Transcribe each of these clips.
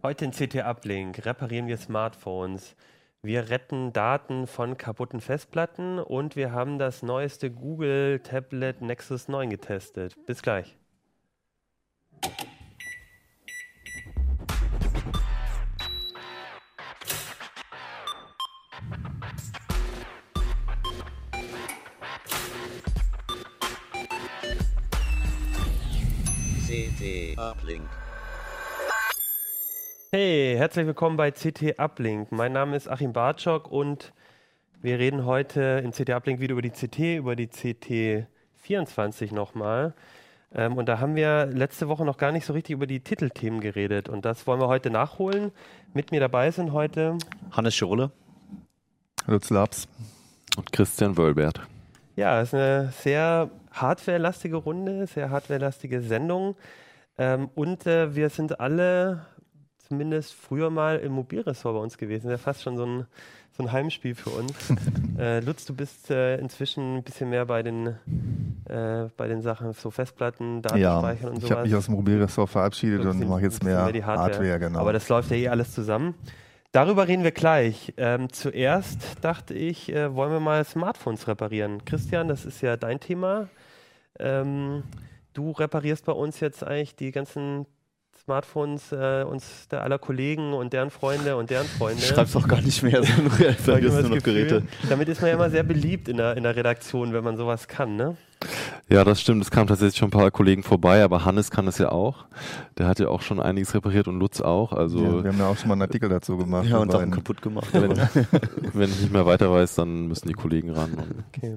Heute in CT Uplink reparieren wir Smartphones. Wir retten Daten von kaputten Festplatten und wir haben das neueste Google Tablet Nexus 9 getestet. Bis gleich. Herzlich willkommen bei CT Uplink. Mein Name ist Achim Bartschok und wir reden heute in CT Uplink wieder über die CT, über die CT 24 nochmal. Ähm, und da haben wir letzte Woche noch gar nicht so richtig über die Titelthemen geredet und das wollen wir heute nachholen. Mit mir dabei sind heute Hannes Schirle. Lutz Labs. Und Christian Wölbert. Ja, es ist eine sehr hardwarelastige Runde, sehr hardwarelastige Sendung. Ähm, und äh, wir sind alle zumindest früher mal im Mobilressort bei uns gewesen. Das ist ja fast schon so ein, so ein Heimspiel für uns. äh, Lutz, du bist äh, inzwischen ein bisschen mehr bei den, äh, bei den Sachen, so Festplatten, Datenspeichern ja, und sowas. Ich habe mich aus dem Mobilressort verabschiedet und mache jetzt mehr, mehr Hardware. Hardware. genau. Aber das läuft ja eh alles zusammen. Darüber reden wir gleich. Ähm, zuerst dachte ich, äh, wollen wir mal Smartphones reparieren. Christian, das ist ja dein Thema. Ähm, du reparierst bei uns jetzt eigentlich die ganzen Smartphones äh, uns der aller Kollegen und deren Freunde und deren Freunde. Ich schreib's auch gar nicht mehr, sondern nur noch Gefühl, Geräte. Damit ist man ja immer sehr beliebt in der, in der Redaktion, wenn man sowas kann, ne? Ja, das stimmt. Es kamen tatsächlich schon ein paar Kollegen vorbei, aber Hannes kann es ja auch. Der hat ja auch schon einiges repariert und Lutz auch. Also ja, wir haben ja auch schon mal einen Artikel dazu gemacht. Ja, und auch kaputt gemacht. Wenn, wenn, ich nicht mehr weiter weiß, dann müssen die Kollegen ran. Okay.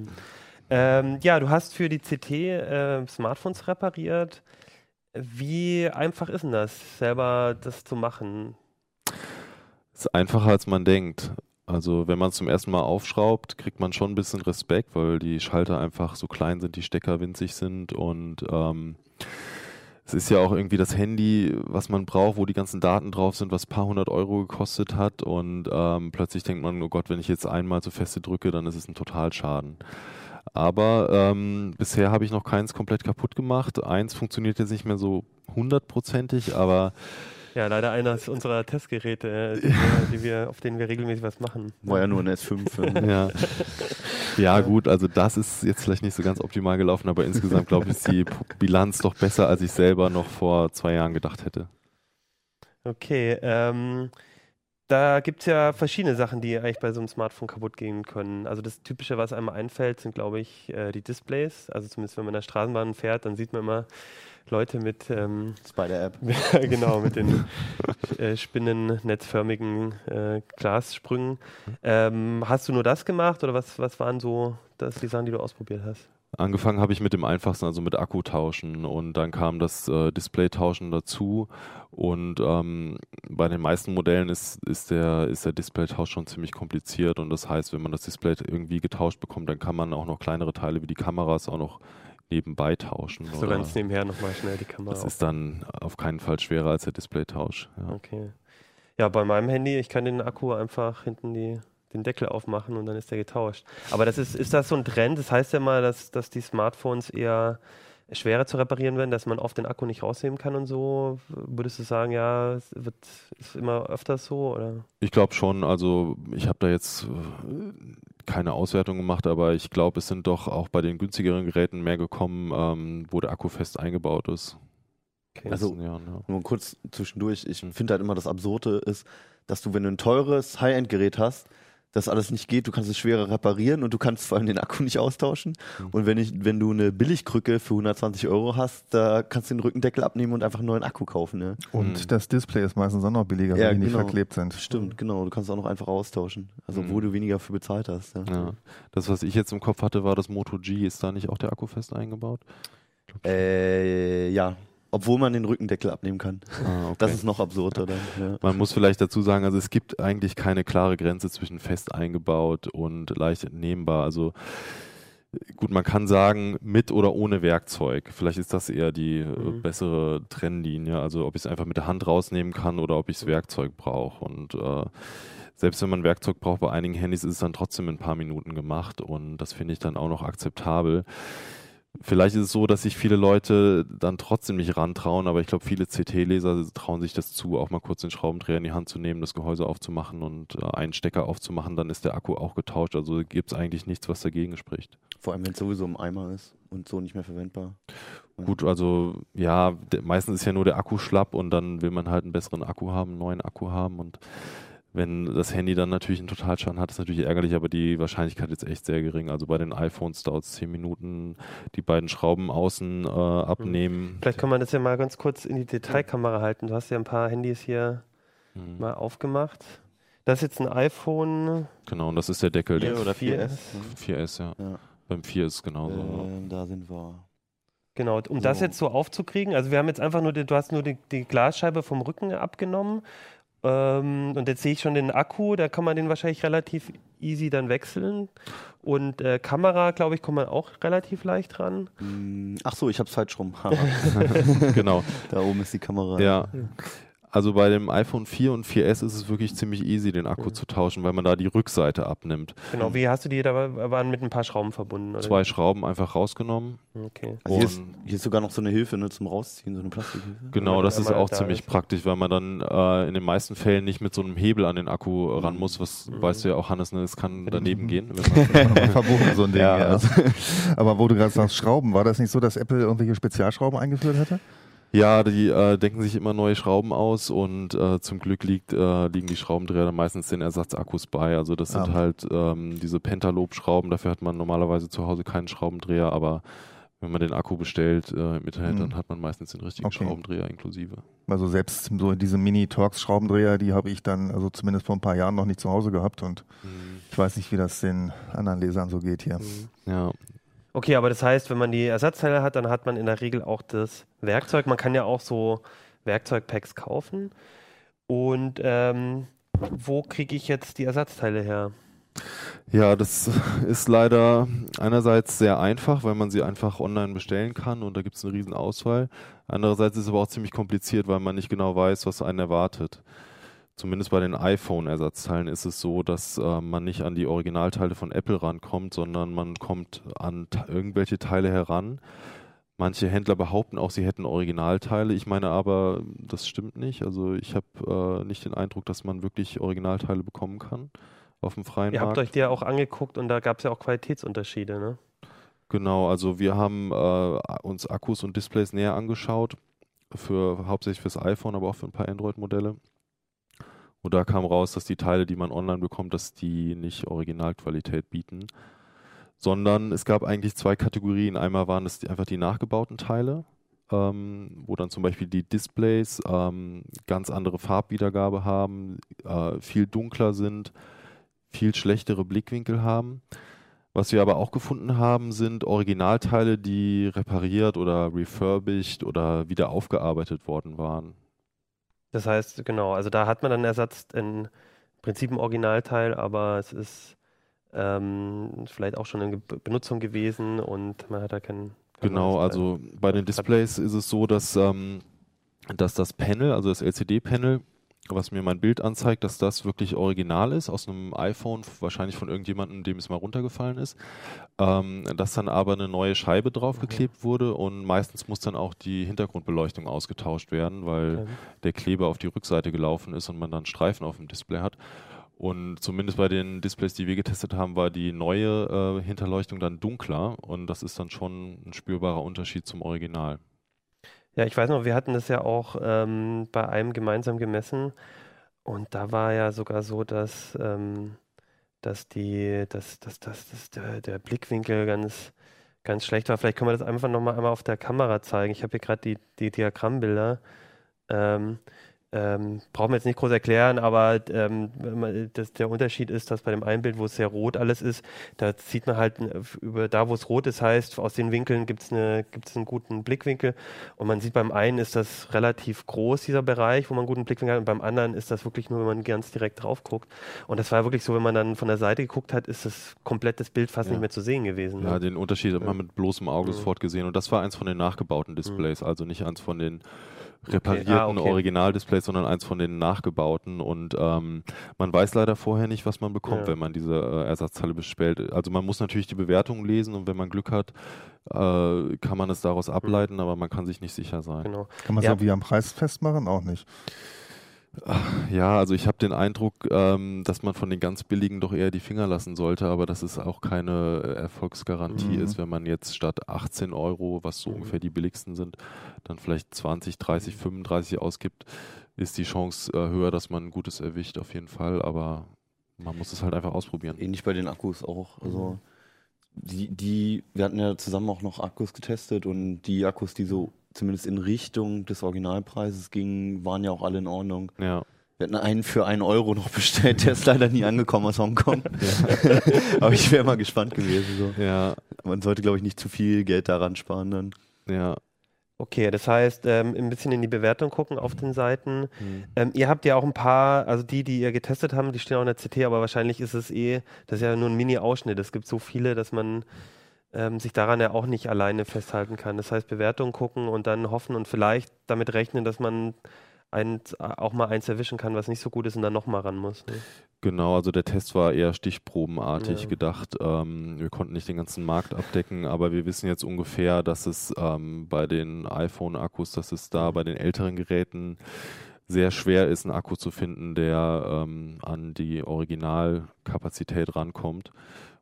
Ähm, ja, du hast für die CT äh, Smartphones repariert. Wie einfach ist denn das, selber das zu machen? Es ist einfacher, als man denkt. Also wenn man es zum ersten Mal aufschraubt, kriegt man schon ein bisschen Respekt, weil die Schalter einfach so klein sind, die Stecker winzig sind und ähm, es ist ja auch irgendwie das Handy, was man braucht, wo die ganzen Daten drauf sind, was ein paar hundert Euro gekostet hat und ähm, plötzlich denkt man, oh Gott, wenn ich jetzt einmal so feste drücke, dann ist es ein Totalschaden. Aber ähm, bisher habe ich noch keins komplett kaputt gemacht. Eins funktioniert jetzt nicht mehr so hundertprozentig, aber ja, leider eines unserer Testgeräte, äh, die, wir, die wir, auf denen wir regelmäßig was machen. War ja nur ein S5. ja. ja, gut, also das ist jetzt vielleicht nicht so ganz optimal gelaufen, aber insgesamt glaube ich, ist die Bilanz doch besser, als ich selber noch vor zwei Jahren gedacht hätte. Okay, ähm, da gibt es ja verschiedene Sachen, die eigentlich bei so einem Smartphone kaputt gehen können. Also das Typische, was einem einfällt, sind, glaube ich, äh, die Displays. Also zumindest wenn man in der Straßenbahn fährt, dann sieht man immer Leute mit ähm, Spider-App. genau, mit den äh, spinnennetzförmigen äh, Glassprüngen. Ähm, hast du nur das gemacht oder was, was waren so das, die Sachen, die du ausprobiert hast? Angefangen habe ich mit dem einfachsten, also mit Akku tauschen und dann kam das äh, Display tauschen dazu und ähm, bei den meisten Modellen ist, ist der, ist der Display-Tausch schon ziemlich kompliziert und das heißt, wenn man das Display irgendwie getauscht bekommt, dann kann man auch noch kleinere Teile wie die Kameras auch noch nebenbei tauschen. So ganz nebenher nochmal schnell die Kamera. Das ist dann auf keinen Fall schwerer als der Display-Tausch. Ja. Okay. Ja, bei meinem Handy, ich kann den Akku einfach hinten die den Deckel aufmachen und dann ist der getauscht. Aber das ist, ist das so ein Trend? Das heißt ja mal, dass, dass die Smartphones eher schwerer zu reparieren werden, dass man oft den Akku nicht rausnehmen kann und so. Würdest du sagen, ja, es wird, ist immer öfters so? Oder? Ich glaube schon. Also ich habe da jetzt keine Auswertung gemacht, aber ich glaube, es sind doch auch bei den günstigeren Geräten mehr gekommen, ähm, wo der Akku fest eingebaut ist. Okay. Also Jahren, ja. nur kurz zwischendurch, ich finde halt immer das Absurde ist, dass du, wenn du ein teures High-End-Gerät hast, das alles nicht geht, du kannst es schwerer reparieren und du kannst vor allem den Akku nicht austauschen. Mhm. Und wenn, ich, wenn du eine Billigkrücke für 120 Euro hast, da kannst du den Rückendeckel abnehmen und einfach einen neuen Akku kaufen. Ne? Und mhm. das Display ist meistens auch noch billiger, ja, weil die genau. nicht verklebt sind. Stimmt, genau. Du kannst auch noch einfach austauschen. Also mhm. wo du weniger für bezahlt hast. Ja. ja. Das, was ich jetzt im Kopf hatte, war das Moto G. Ist da nicht auch der Akku fest eingebaut? Äh, ja, obwohl man den Rückendeckel abnehmen kann. Ah, okay. Das ist noch absurder dann. Ja. Man muss vielleicht dazu sagen, also es gibt eigentlich keine klare Grenze zwischen fest eingebaut und leicht entnehmbar. Also gut, man kann sagen, mit oder ohne Werkzeug. Vielleicht ist das eher die äh, mhm. bessere Trennlinie. Also ob ich es einfach mit der Hand rausnehmen kann oder ob ich das Werkzeug brauche. Und äh, selbst wenn man Werkzeug braucht, bei einigen Handys ist es dann trotzdem in ein paar Minuten gemacht und das finde ich dann auch noch akzeptabel Vielleicht ist es so, dass sich viele Leute dann trotzdem nicht rantrauen, aber ich glaube, viele CT-Leser trauen sich das zu, auch mal kurz den Schraubendreher in die Hand zu nehmen, das Gehäuse aufzumachen und äh, einen Stecker aufzumachen, dann ist der Akku auch getauscht. Also gibt es eigentlich nichts, was dagegen spricht. Vor allem, wenn es sowieso im Eimer ist und so nicht mehr verwendbar. Gut, also ja, meistens ist ja nur der Akku schlapp und dann will man halt einen besseren Akku haben, einen neuen Akku haben und wenn das Handy dann natürlich einen Totalschaden hat, ist natürlich ärgerlich, aber die Wahrscheinlichkeit ist echt sehr gering. Also bei den iPhones dauert es zehn Minuten, die beiden Schrauben außen äh, abnehmen. Hm. Vielleicht kann man das ja mal ganz kurz in die Detailkamera halten. Du hast ja ein paar Handys hier mhm. mal aufgemacht. Das ist jetzt ein iPhone. Genau, und das ist der Deckel. 4 oder 4S? 4S, ja. ja. Beim 4 ist es genauso. Ähm, da sind wir. Genau, um so. das jetzt so aufzukriegen, also wir haben jetzt einfach nur, die, du hast nur die, die Glasscheibe vom Rücken abgenommen ähm, und jetzt sehe ich schon den Akku, da kann man den wahrscheinlich relativ easy dann wechseln. Und äh, Kamera, glaube ich, kommt man auch relativ leicht ran. Mm, ach so, ich habe es falsch rum. genau. Da oben ist die Kamera. Ja. Also bei dem iPhone 4 und 4S ist es wirklich ziemlich easy, den Akku mhm. zu tauschen, weil man da die Rückseite abnimmt. Genau, wie hast du die? Da waren mit ein paar Schrauben verbunden? Oder? Zwei Schrauben einfach rausgenommen. Okay. Also hier, ist, hier, ist, sogar noch so eine Hilfe ne, zum Rausziehen, so eine Plastikhilfe. Genau, das ist auch da ziemlich ist. praktisch, weil man dann äh, in den meisten Fällen nicht mit so einem Hebel an den Akku mhm. ran muss, was mhm. weißt du ja auch, Hannes, ne, es kann daneben gehen. Verboten, so ein Ding. Ja, ja. Aber wo du gerade sagst, Schrauben, war das nicht so, dass Apple irgendwelche Spezialschrauben eingeführt hatte? Ja, die äh, denken sich immer neue Schrauben aus und äh, zum Glück liegt, äh, liegen die Schraubendreher dann meistens den Ersatzakkus bei. Also das sind ah. halt ähm, diese Pentalob-Schrauben, dafür hat man normalerweise zu Hause keinen Schraubendreher, aber wenn man den Akku bestellt äh, im Internet, mhm. dann hat man meistens den richtigen okay. Schraubendreher inklusive. Also selbst so diese Mini-Torx-Schraubendreher, die habe ich dann also zumindest vor ein paar Jahren noch nicht zu Hause gehabt und mhm. ich weiß nicht, wie das den anderen Lesern so geht hier. Mhm. Ja, Okay, aber das heißt, wenn man die Ersatzteile hat, dann hat man in der Regel auch das Werkzeug. Man kann ja auch so Werkzeugpacks kaufen. Und ähm, wo kriege ich jetzt die Ersatzteile her? Ja, das ist leider einerseits sehr einfach, weil man sie einfach online bestellen kann und da gibt es eine riesen Auswahl. Andererseits ist es aber auch ziemlich kompliziert, weil man nicht genau weiß, was einen erwartet zumindest bei den iPhone-Ersatzteilen ist es so, dass äh, man nicht an die Originalteile von Apple rankommt, sondern man kommt an irgendwelche Teile heran. Manche Händler behaupten auch, sie hätten Originalteile. Ich meine aber, das stimmt nicht. Also ich habe äh, nicht den Eindruck, dass man wirklich Originalteile bekommen kann auf dem freien Ihr Markt. Ihr habt euch die ja auch angeguckt und da gab es ja auch Qualitätsunterschiede, ne? Genau, also wir haben äh, uns Akkus und Displays näher angeschaut, für hauptsächlich fürs iPhone, aber auch für ein paar Android-Modelle. Und da kam raus, dass die Teile, die man online bekommt, dass die nicht Originalqualität bieten, sondern es gab eigentlich zwei Kategorien. Einmal waren es einfach die nachgebauten Teile, ähm, wo dann zum Beispiel die Displays ähm, ganz andere Farbwiedergabe haben, äh, viel dunkler sind, viel schlechtere Blickwinkel haben. Was wir aber auch gefunden haben, sind Originalteile, die repariert oder refurbished oder wieder aufgearbeitet worden waren. Das heißt, genau, also da hat man dann Ersatz in Prinzip ein Originalteil, aber es ist ähm, vielleicht auch schon in Benutzung gewesen und man hat da keinen. Genau, also bei den Displays ist es so, dass, ähm, dass das Panel, also das LCD-Panel, was mir mein Bild anzeigt, dass das wirklich original ist, aus einem iPhone, wahrscheinlich von irgendjemandem, dem es mal runtergefallen ist, ähm, dass dann aber eine neue Scheibe draufgeklebt mhm. wurde und meistens muss dann auch die Hintergrundbeleuchtung ausgetauscht werden, weil okay. der Kleber auf die Rückseite gelaufen ist und man dann Streifen auf dem Display hat. Und zumindest bei den Displays, die wir getestet haben, war die neue äh, Hinterleuchtung dann dunkler und das ist dann schon ein spürbarer Unterschied zum Original. Ja, ich weiß noch, wir hatten das ja auch ähm, bei einem gemeinsam gemessen und da war ja sogar so, dass, ähm, dass die, dass, dass, dass, dass der, der Blickwinkel ganz, ganz schlecht war. Vielleicht können wir das einfach nochmal einmal auf der Kamera zeigen. Ich habe hier gerade die, die Diagrammbilder. Ähm, ähm, brauchen wir jetzt nicht groß erklären, aber ähm, das, der Unterschied ist, dass bei dem einen Bild, wo es sehr rot alles ist, da sieht man halt über da, wo es rot ist, heißt, aus den Winkeln gibt es eine, gibt's einen guten Blickwinkel und man sieht beim einen ist das relativ groß, dieser Bereich, wo man einen guten Blickwinkel hat und beim anderen ist das wirklich nur, wenn man ganz direkt drauf guckt und das war wirklich so, wenn man dann von der Seite geguckt hat, ist das komplett das Bild fast ja. nicht mehr zu sehen gewesen. Ja, ne? den Unterschied hat man mit bloßem Auge mhm. sofort gesehen und das war eins von den nachgebauten Displays, mhm. also nicht eins von den reparierten okay. Ah, okay. Originaldisplays, sondern eins von den nachgebauten. Und ähm, man weiß leider vorher nicht, was man bekommt, ja. wenn man diese äh, Ersatzteile bestellt. Also man muss natürlich die Bewertungen lesen und wenn man Glück hat, äh, kann man es daraus mhm. ableiten, aber man kann sich nicht sicher sein. Genau. Kann man es ja. irgendwie am Preis festmachen? Auch nicht. Ja, also ich habe den Eindruck, ähm, dass man von den ganz billigen doch eher die Finger lassen sollte, aber dass es auch keine Erfolgsgarantie mhm. ist, wenn man jetzt statt 18 Euro, was so mhm. ungefähr die billigsten sind, dann vielleicht 20, 30, 35 ausgibt, ist die Chance äh, höher, dass man ein gutes erwischt, auf jeden Fall, aber man muss es halt einfach ausprobieren. Ähnlich bei den Akkus auch. Also mhm. Die, die, wir hatten ja zusammen auch noch Akkus getestet und die Akkus, die so zumindest in Richtung des Originalpreises gingen, waren ja auch alle in Ordnung. Ja. Wir hatten einen für einen Euro noch bestellt, der ist leider nie angekommen aus Hongkong. Ja. Aber ich wäre mal gespannt gewesen. So. Ja. Man sollte, glaube ich, nicht zu viel Geld daran sparen dann. Ja. Okay, das heißt, ähm, ein bisschen in die Bewertung gucken auf den Seiten. Mhm. Ähm, ihr habt ja auch ein paar, also die, die ihr getestet haben, die stehen auch in der CT, aber wahrscheinlich ist es eh, das ist ja nur ein Mini-Ausschnitt. Es gibt so viele, dass man ähm, sich daran ja auch nicht alleine festhalten kann. Das heißt, Bewertungen gucken und dann hoffen und vielleicht damit rechnen, dass man ein, auch mal eins erwischen kann, was nicht so gut ist und dann nochmal ran muss. Ne? Genau, also der Test war eher stichprobenartig ja. gedacht. Ähm, wir konnten nicht den ganzen Markt abdecken, aber wir wissen jetzt ungefähr, dass es ähm, bei den iPhone-Akkus, dass es da bei den älteren Geräten sehr schwer ist, einen Akku zu finden, der ähm, an die Originalkapazität rankommt.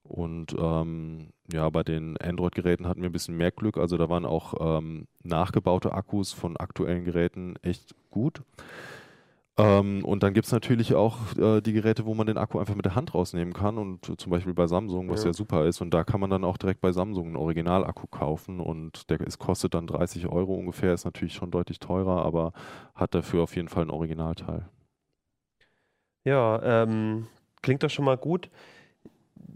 Und ähm, ja, bei den Android-Geräten hatten wir ein bisschen mehr Glück. Also da waren auch ähm, nachgebaute Akkus von aktuellen Geräten echt gut. Ähm, und dann gibt es natürlich auch äh, die Geräte, wo man den Akku einfach mit der Hand rausnehmen kann. Und äh, zum Beispiel bei Samsung, was ja. ja. super ist. Und da kann man dann auch direkt bei Samsung einen Originalakku kaufen. Und der ist, kostet dann 30 Euro ungefähr. Ist natürlich schon deutlich teurer, aber hat dafür auf jeden Fall ein Originalteil. Ja, ähm, klingt doch schon mal gut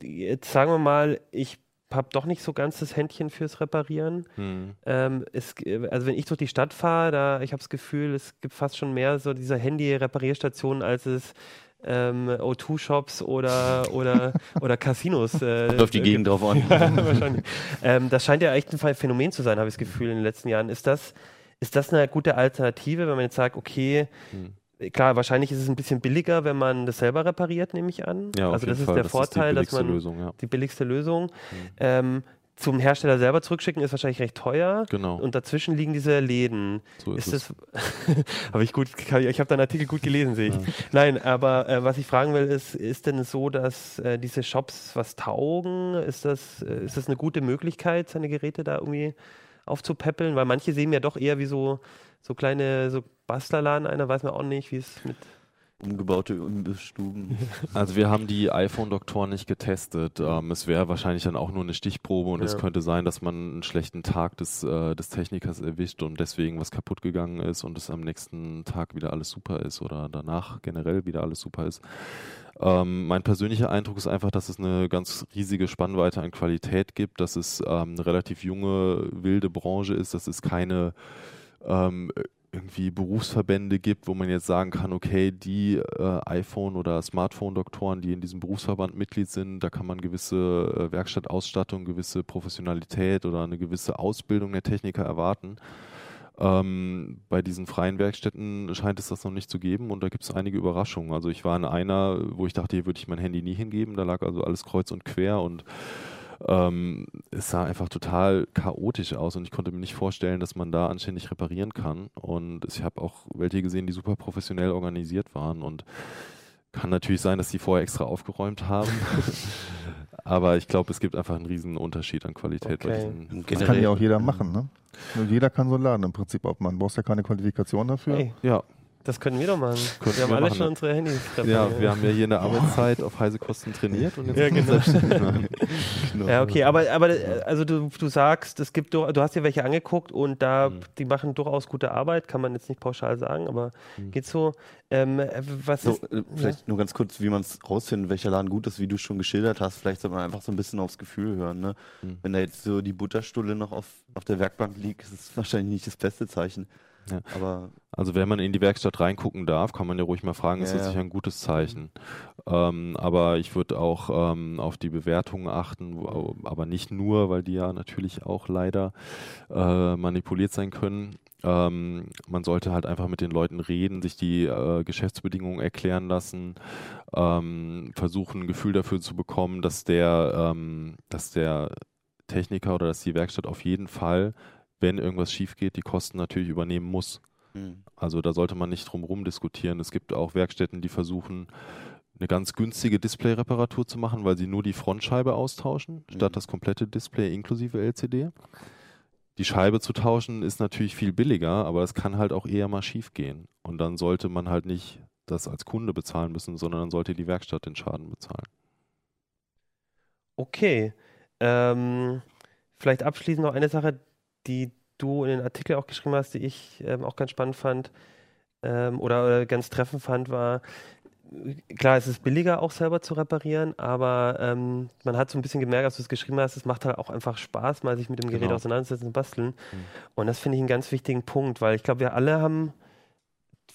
jetzt sagen wir mal, ich habe doch nicht so ganz das Händchen fürs Reparieren. Hm. Ähm, es, also wenn ich durch die Stadt fahre, da ich habe das Gefühl, es gibt fast schon mehr so diese Handy-Reparierstationen, als es ähm, O2-Shops oder, oder, oder Casinos. Äh, Läuft die Gegend drauf an. ja, wahrscheinlich. Ähm, das scheint ja echt ein Phänomen zu sein, habe ich das Gefühl, in den letzten Jahren. Ist das, ist das eine gute Alternative, wenn man jetzt sagt, okay, hm Klar, wahrscheinlich ist es ein bisschen billiger, wenn man das selber repariert, nehme ich an. Ja, also das ist Fall. der das Vorteil, ist dass man Lösung, ja. die billigste Lösung. Mhm. Ähm, zum Hersteller selber zurückschicken ist wahrscheinlich recht teuer. Genau. Und dazwischen liegen diese Läden. So ist, ist das. habe ich gut. Ich habe deinen Artikel gut gelesen, sehe ich. Ja. Nein, aber äh, was ich fragen will, ist, ist denn so, dass äh, diese Shops was taugen? Ist das, äh, ist das eine gute Möglichkeit, seine Geräte da irgendwie aufzupäppeln? Weil manche sehen ja doch eher wie so so kleine so Bastlerladen einer, weiß man auch nicht, wie es mit umgebaute Stuben. Also wir haben die iPhone-Doktoren nicht getestet. Ähm, es wäre wahrscheinlich dann auch nur eine Stichprobe und ja. es könnte sein, dass man einen schlechten Tag des, äh, des Technikers erwischt und deswegen was kaputt gegangen ist und es am nächsten Tag wieder alles super ist oder danach generell wieder alles super ist. Ähm, mein persönlicher Eindruck ist einfach, dass es eine ganz riesige Spannweite an Qualität gibt, dass es ähm, eine relativ junge, wilde Branche ist, dass es keine ähm, irgendwie Berufsverbände gibt, wo man jetzt sagen kann, okay, die äh, iPhone- oder Smartphone-Doktoren, die in diesem Berufsverband Mitglied sind, da kann man gewisse äh, Werkstattausstattung, gewisse Professionalität oder eine gewisse Ausbildung der Techniker erwarten. Ähm, bei diesen freien Werkstätten scheint es das noch nicht zu geben und da gibt es einige Überraschungen. Also ich war in einer, wo ich dachte, hier würde ich mein Handy nie hingeben, da lag also alles kreuz und quer und ähm, es sah einfach total chaotisch aus und ich konnte mir nicht vorstellen, dass man da anständig reparieren kann. Und ich habe auch welche gesehen, die super professionell organisiert waren und kann natürlich sein, dass die vorher extra aufgeräumt haben. Aber ich glaube, es gibt einfach einen riesen Unterschied an Qualität okay. Das kann ja auch jeder machen, ne? Jeder kann so laden im Prinzip. Ob man brauchst ja keine Qualifikation dafür. Hey. Ja, das können wir doch machen. Können wir haben wir alle machen, schon unsere Handys Ja, wir haben ja hier in der Arbeitszeit auf heiße Kosten trainiert und jetzt ja, genau. genau. Ja, okay, aber, aber also du, du sagst, es gibt du hast dir welche angeguckt und da mhm. die machen durchaus gute Arbeit, kann man jetzt nicht pauschal sagen, aber mhm. geht so. Ähm, was so, ist, äh, vielleicht ja? nur ganz kurz, wie man es rausfindet, welcher Laden gut ist, wie du schon geschildert hast. Vielleicht soll man einfach so ein bisschen aufs Gefühl hören. Ne? Mhm. Wenn da jetzt so die Butterstulle noch auf, auf der Werkbank liegt, ist es wahrscheinlich nicht das beste Zeichen. Ja. Aber also wenn man in die Werkstatt reingucken darf, kann man ja ruhig mal fragen, ist ja, das sicher ein gutes Zeichen. Mhm. Ähm, aber ich würde auch ähm, auf die Bewertungen achten, wo, aber nicht nur, weil die ja natürlich auch leider äh, manipuliert sein können. Ähm, man sollte halt einfach mit den Leuten reden, sich die äh, Geschäftsbedingungen erklären lassen, ähm, versuchen ein Gefühl dafür zu bekommen, dass der, ähm, dass der Techniker oder dass die Werkstatt auf jeden Fall, wenn irgendwas schief geht, die Kosten natürlich übernehmen muss. Mhm. Also da sollte man nicht drum herum diskutieren. Es gibt auch Werkstätten, die versuchen, eine ganz günstige Display-Reparatur zu machen, weil sie nur die Frontscheibe austauschen, mhm. statt das komplette Display inklusive LCD. Die Scheibe zu tauschen ist natürlich viel billiger, aber es kann halt auch eher mal schief gehen. Und dann sollte man halt nicht das als Kunde bezahlen müssen, sondern dann sollte die Werkstatt den Schaden bezahlen. Okay. Ähm, vielleicht abschließend noch eine Sache, die du in den Artikel auch geschrieben hast, die ich ähm, auch ganz spannend fand ähm, oder, oder, ganz treffend fand, war, klar, es ist billiger auch selber zu reparieren, aber ähm, man hat so ein bisschen gemerkt, als du es geschrieben hast, es macht halt auch einfach Spaß, mal sich mit dem Gerät genau. auseinanderzusetzen und basteln. Mhm. Und das finde ich einen ganz wichtigen Punkt, weil ich glaube, wir alle haben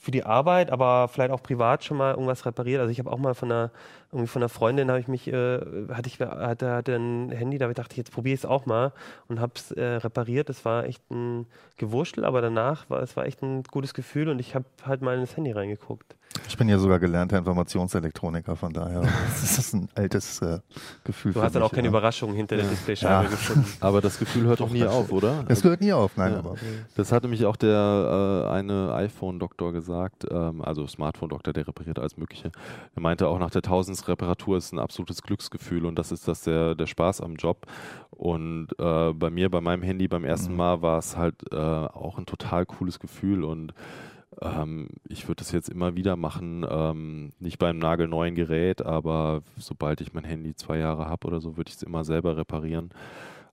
für die Arbeit, aber vielleicht auch privat schon mal irgendwas repariert. Also ich habe auch mal von einer, irgendwie von einer Freundin habe ich mich, äh, hatte ich, hatte, hatte ein Handy, da dachte ich, jetzt probiere ich es auch mal und habe es äh, repariert. Es war echt ein Gewurschtel, aber danach war es war echt ein gutes Gefühl und ich habe halt mal ins Handy reingeguckt. Ich bin ja sogar gelernter Informationselektroniker, von daher das ist ein altes äh, Gefühl. Du hast dann auch keine ja. Überraschungen hinter der Displayscheibe ja. gefunden. Aber das Gefühl hört doch nie auf, oder? Das hört nie auf, nein. Ja. Aber. Das hatte mich auch der äh, eine iPhone-Doktor gesagt, ähm, also Smartphone-Doktor, der repariert alles Mögliche. Er meinte auch nach der tausendsten Reparatur ist ein absolutes Glücksgefühl und das ist das der, der Spaß am Job. Und äh, bei mir, bei meinem Handy beim ersten mhm. Mal war es halt äh, auch ein total cooles Gefühl und ähm, ich würde das jetzt immer wieder machen, ähm, nicht beim nagelneuen Gerät, aber sobald ich mein Handy zwei Jahre habe oder so, würde ich es immer selber reparieren.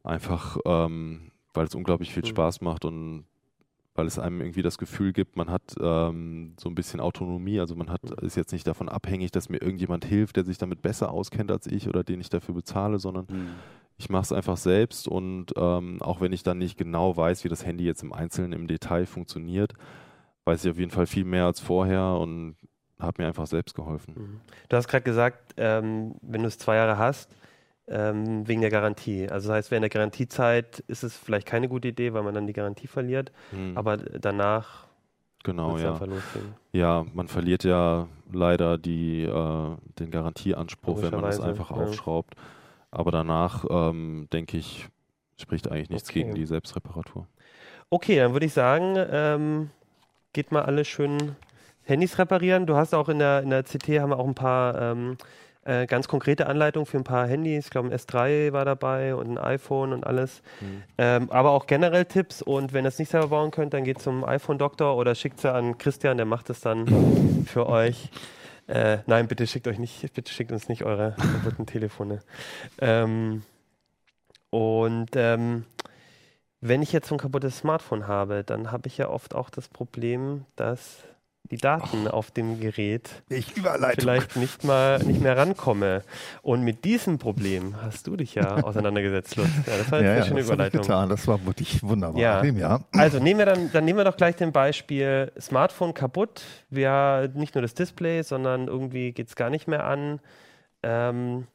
Einfach, ähm, weil es unglaublich viel Spaß macht und weil es einem irgendwie das Gefühl gibt, man hat ähm, so ein bisschen Autonomie, also man hat, ist jetzt nicht davon abhängig, dass mir irgendjemand hilft, der sich damit besser auskennt als ich oder den ich dafür bezahle, sondern mhm. ich mache es einfach selbst und ähm, auch wenn ich dann nicht genau weiß, wie das Handy jetzt im Einzelnen im Detail funktioniert, weiß ich auf jeden Fall viel mehr als vorher und habe mir einfach selbst geholfen. Mhm. Du hast gerade gesagt, ähm, wenn du es zwei Jahre hast, ähm, wegen der Garantie. Also das heißt, während der Garantiezeit ist es vielleicht keine gute Idee, weil man dann die Garantie verliert, mhm. aber danach Genau, ja. Ja, man verliert ja leider die, äh, den Garantieanspruch, wenn man es einfach ja. aufschraubt. Aber danach, ähm, denke ich, spricht eigentlich nichts okay. gegen die Selbstreparatur. Okay, dann würde ich sagen, ähm, geht mal alle schön Handys reparieren. Du hast auch in der, in der CT haben wir auch ein paar ähm, äh, ganz konkrete Anleitungen für ein paar Handys. Ich glaube, ein S3 war dabei und ein iPhone und alles. Mhm. Ähm, aber auch generell Tipps. Und wenn ihr es nicht selber bauen könnt, dann geht zum iPhone-Doktor oder schickt es an Christian, der macht es dann für euch. Äh, nein, bitte schickt euch nicht, bitte schickt uns nicht eure kaputten Telefone. Ähm, und ähm, wenn ich jetzt so ein kaputtes Smartphone habe, dann habe ich ja oft auch das Problem, dass die Daten oh, auf dem Gerät vielleicht nicht mal nicht mehr rankomme. Und mit diesem Problem hast du dich ja auseinandergesetzt, Lutz. Ja, das war jetzt ja, eine ja, schöne das Überleitung. Getan. Das war wirklich wunderbar. Ja. ja. Also nehmen wir dann, dann nehmen wir doch gleich den Beispiel Smartphone kaputt. Wir nicht nur das Display, sondern irgendwie geht es gar nicht mehr an. Ähm,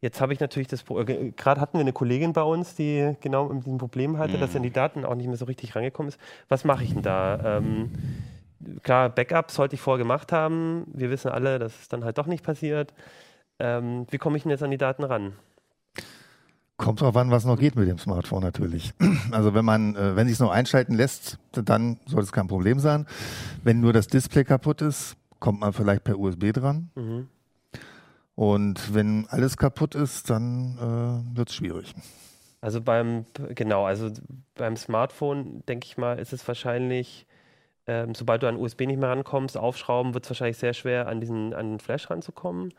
Jetzt habe ich natürlich das, äh, gerade hatten wir eine Kollegin bei uns, die genau mit diesem Problem hatte, mhm. dass dann die Daten auch nicht mehr so richtig rangekommen ist. Was mache ich denn da? Ähm, klar, Backup sollte ich vorher gemacht haben. Wir wissen alle, dass es dann halt doch nicht passiert. Ähm, wie komme ich denn jetzt an die Daten ran? Kommt drauf an, was noch geht mit dem Smartphone natürlich. Also wenn man, äh, wenn sich es noch einschalten lässt, dann sollte es kein Problem sein. Wenn nur das Display kaputt ist, kommt man vielleicht per USB dran. Mhm. Und wenn alles kaputt ist, dann äh, wird es schwierig. Also beim, genau, also beim Smartphone, denke ich mal, ist es wahrscheinlich, ähm, sobald du an USB nicht mehr rankommst, aufschrauben, wird es wahrscheinlich sehr schwer, an diesen, an den Flash ranzukommen,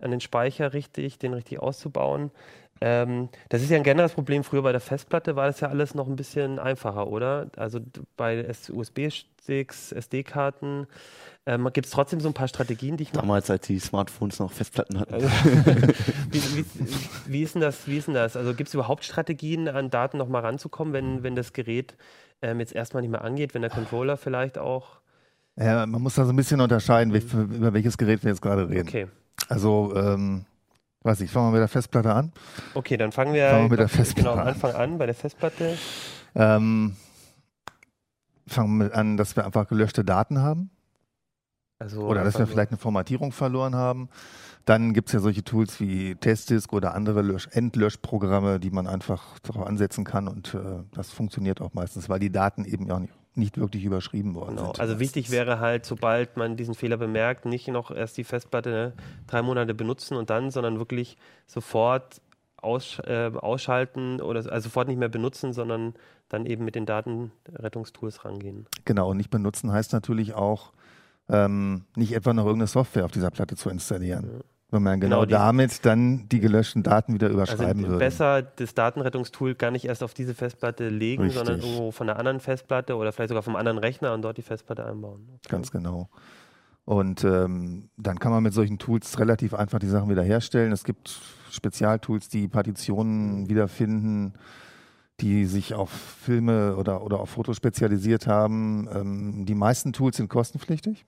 an den Speicher richtig, den richtig auszubauen. Ähm, das ist ja ein generelles Problem. Früher bei der Festplatte war das ja alles noch ein bisschen einfacher, oder? Also bei USB-Sticks, SD-Karten ähm, Gibt es trotzdem so ein paar Strategien, die ich Damals, als die Smartphones noch Festplatten hatten. Also, wie, wie, wie, ist denn das? Wie ist denn das? Also gibt es überhaupt Strategien, an Daten nochmal ranzukommen, wenn, wenn das Gerät ähm, jetzt erstmal nicht mehr angeht, wenn der Controller vielleicht auch. Ja, man muss da so ein bisschen unterscheiden, mhm. über welches Gerät wir jetzt gerade reden. Okay. Also, ähm, weiß ich, fangen wir mit der Festplatte an. Okay, dann fangen wir, fangen wir mit der Festplatte genau, am Anfang an, bei der Festplatte. Ähm, fangen wir an, dass wir einfach gelöschte Daten haben. Also Oder dass wir vielleicht eine Formatierung verloren haben. Dann gibt es ja solche Tools wie Testdisk oder andere Lösch Endlöschprogramme, die man einfach darauf ansetzen kann und äh, das funktioniert auch meistens, weil die Daten eben auch nicht, nicht wirklich überschrieben worden Genau. sind. Also wichtig wäre halt, sobald man diesen Fehler bemerkt, nicht noch erst die Festplatte ne, drei Monate benutzen und dann, sondern wirklich sofort aus, äh, ausschalten oder also sofort nicht mehr benutzen, sondern dann eben mit den Datenrettungstools rangehen. Genau, und nicht benutzen heißt natürlich auch, ähm, nicht etwa noch irgendeine Software auf dieser Platte zu installieren. Wenn man genau, Genau, damit dann die gelöschten Daten wieder überschreiben also würde. besser das Datenrettungstool gar nicht erst auf diese Festplatte legen, Richtig. sondern irgendwo von einer anderen Festplatte oder vielleicht sogar vom anderen Rechner und dort die Festplatte einbauen. Ganz genau. Und ähm, dann kann man mit solchen Tools relativ einfach die Sachen wiederherstellen. Es gibt Spezialtools, die Partitionen wiederfinden, die sich auf Filme oder, oder auf Fotos spezialisiert haben. Ähm, die meisten Tools sind kostenpflichtig,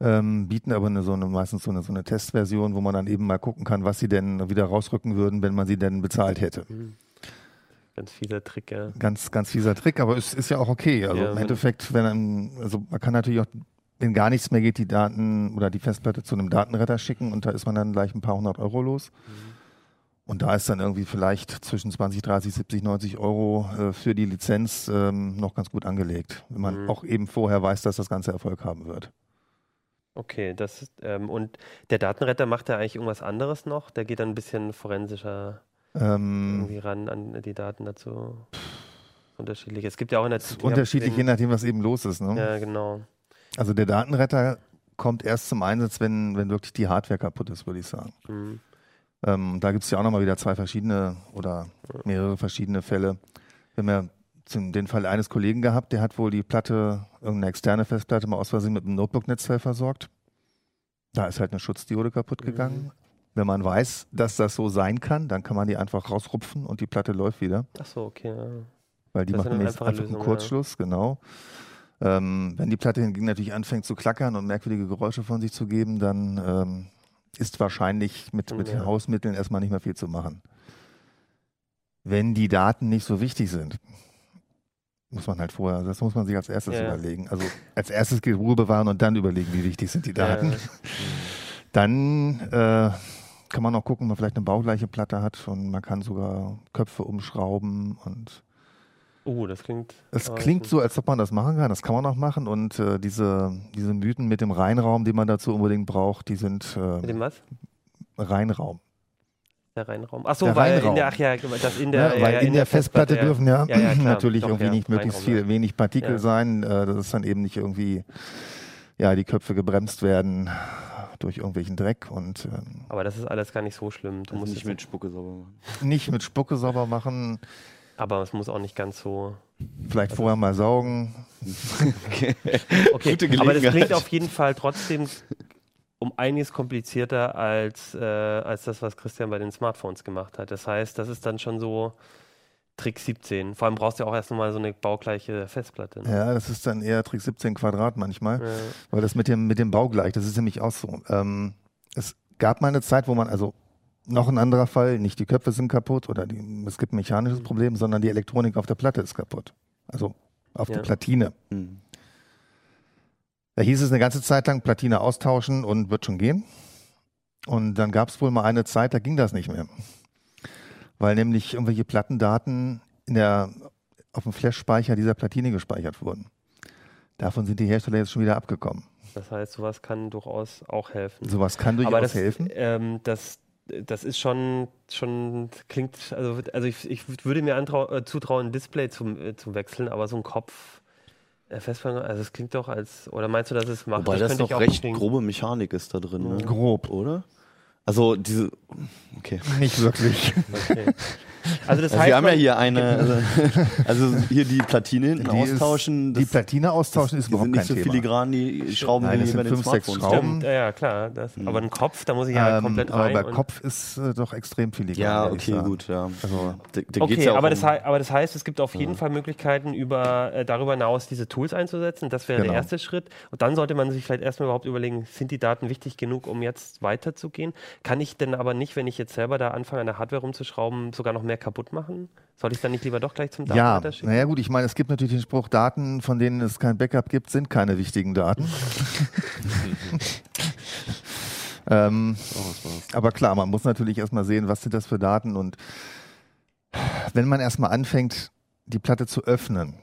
ähm, bieten aber eine, so eine, meistens so eine, so eine Testversion, wo man dann eben mal gucken kann, was sie denn wieder rausrücken würden, wenn man sie denn bezahlt hätte. Mhm. Ganz fieser Trick, ja. Ganz, ganz fieser Trick, aber es ist ja auch okay. Also Ja, im Endeffekt, wenn dann, also man kann natürlich auch, wenn gar nichts mehr geht, die Daten oder die Festplatte zu einem Datenretter schicken und da ist man dann gleich ein paar hundert Euro los. Und da ist dann irgendwie vielleicht zwischen 20, 30, 70, 90 Euro äh, für die Lizenz ähm, noch ganz gut angelegt, wenn man Mhm. auch eben vorher weiß, dass das Ganze Erfolg haben wird. Okay, das ist, ähm, und der Datenretter macht ja eigentlich irgendwas anderes noch? Der geht dann ein bisschen forensischer Ähm, irgendwie ran an die Daten dazu. Unterschiedlich. Es gibt ja auch in der unterschiedlich, je nachdem, was eben los ist. Ne? Ja, genau. Also der Datenretter kommt erst zum Einsatz, wenn, wenn wirklich die Hardware kaputt ist, würde ich sagen. Mhm. Ähm, da gibt es ja auch nochmal wieder zwei verschiedene oder mehrere verschiedene Fälle. Wir haben ja zum- den Fall eines Kollegen gehabt, der hat wohl die Platte, irgendeine externe Festplatte mal aus Versehen mit einem Notebook-Netzteil versorgt. Da ist halt eine Schutzdiode kaputt Mhm. gegangen. Wenn man weiß, dass das so sein kann, dann kann man die einfach rausrupfen und die Platte läuft wieder. Ach so, okay. Ja. Weil die Das machen einfache einfach Lösung, einen ja. Kurzschluss, genau. Ähm, wenn die Platte hingegen natürlich anfängt zu klackern und merkwürdige Geräusche von sich zu geben, dann ähm, ist wahrscheinlich mit, mit Ja. den Hausmitteln erstmal nicht mehr viel zu machen. Wenn die Daten nicht so wichtig sind, muss man halt vorher, das muss man sich als erstes Ja. überlegen. Also als erstes die Ruhe bewahren und dann überlegen, wie wichtig sind die Daten. Ja. Dann äh, kann man noch gucken, ob man vielleicht eine baugleiche Platte hat und man kann sogar Köpfe umschrauben und Uh, das klingt. es klingt so, als ob man das machen kann. Das kann man auch machen. Und äh, diese, diese Mythen mit dem Reinraum, den man dazu unbedingt braucht, die sind Mit dem äh, was? Reinraum. Der Reinraum. Ach so, Der weil Reinraum. in der, ach ja, das in der, Ja, ja, weil ja, in, der, Festplatte, ja. dürfen ja, Ja, ja, klar. natürlich Doch, irgendwie ja. nicht möglichst Reinraum, viel, wenig Partikel Ja. sein, äh, dass es dann eben nicht irgendwie, ja, die Köpfe gebremst werden durch irgendwelchen Dreck und ähm, Aber das ist alles gar nicht so schlimm. Du Also musst nicht mit Spucke sauber machen. nicht mit Spucke sauber machen, aber es muss auch nicht ganz so. vielleicht vorher mal saugen. Okay, Gute aber das klingt auf jeden Fall trotzdem um einiges komplizierter als, äh, als das, was Christian bei den Smartphones gemacht hat. Das heißt, das ist dann schon so Trick 17. Vor allem brauchst du ja auch erst nochmal so eine baugleiche Festplatte. Ne? Ja, das ist dann eher Trick 17 Quadrat manchmal. Ja. Weil das mit dem, mit dem Baugleich, das ist nämlich auch so. Ähm, es gab mal eine Zeit, wo man, also noch ein anderer Fall, nicht die Köpfe sind kaputt oder die, es gibt ein mechanisches Problem, sondern die Elektronik auf der Platte ist kaputt. Also auf Ja. der Platine. Hm. Da hieß es eine ganze Zeit lang, Platine austauschen und wird schon gehen. Und dann gab es wohl mal eine Zeit, da ging das nicht mehr. Weil nämlich irgendwelche Plattendaten in der, auf dem Flash-Speicher dieser Platine gespeichert wurden. Davon sind die Hersteller jetzt schon wieder abgekommen. Das heißt, sowas kann durchaus auch helfen. Sowas kann durchaus Aber das, helfen. Ähm, das, das ist schon, schon klingt, also, also ich, ich würde mir antrau, äh, zutrauen, ein Display zum, äh, zu wechseln, aber so ein Kopf, äh, Festplatte, also es klingt doch als, oder meinst du, dass es macht? Wobei das, ich auch recht hinkriegen. grobe Mechanik ist da drin, ne? Grob. oder? Also diese, okay. Nicht wirklich. Okay. Also das Also heißt, wir haben ja hier eine, also, also hier die Platine hinten Die ist- austauschen. die Platine austauschen ist überhaupt nicht kein so Thema. filigran, die Schrauben Nein, wie das sind fünf, sechs. Schrauben. Stimmt, ja, klar. Das, Mhm. Aber ein Kopf, da muss ich ja Ähm, komplett aber rein. und- Kopf ist äh, doch extrem filigran. Ja, okay, gut, ja. Also, Da, da geht's Okay, ja auch aber, um, das aber das heißt, es gibt auf jeden Ja. Fall Möglichkeiten, über, äh, darüber hinaus diese Tools einzusetzen. Das wäre Genau. der erste Schritt. Und dann sollte man sich vielleicht erstmal überhaupt überlegen, sind die Daten wichtig genug, um jetzt weiterzugehen? Kann ich denn aber nicht, wenn ich jetzt selber da anfange, an der Hardware rumzuschrauben, sogar noch mehr mehr kaputt machen? Soll ich dann nicht lieber doch gleich zum Daten Ja, naja gut, ich meine, es gibt natürlich den Spruch, Daten, von denen es kein Backup gibt, sind keine wichtigen Daten. ähm, oh, aber klar, man muss natürlich erstmal sehen, was sind das für Daten und wenn man erstmal anfängt, die Platte zu öffnen,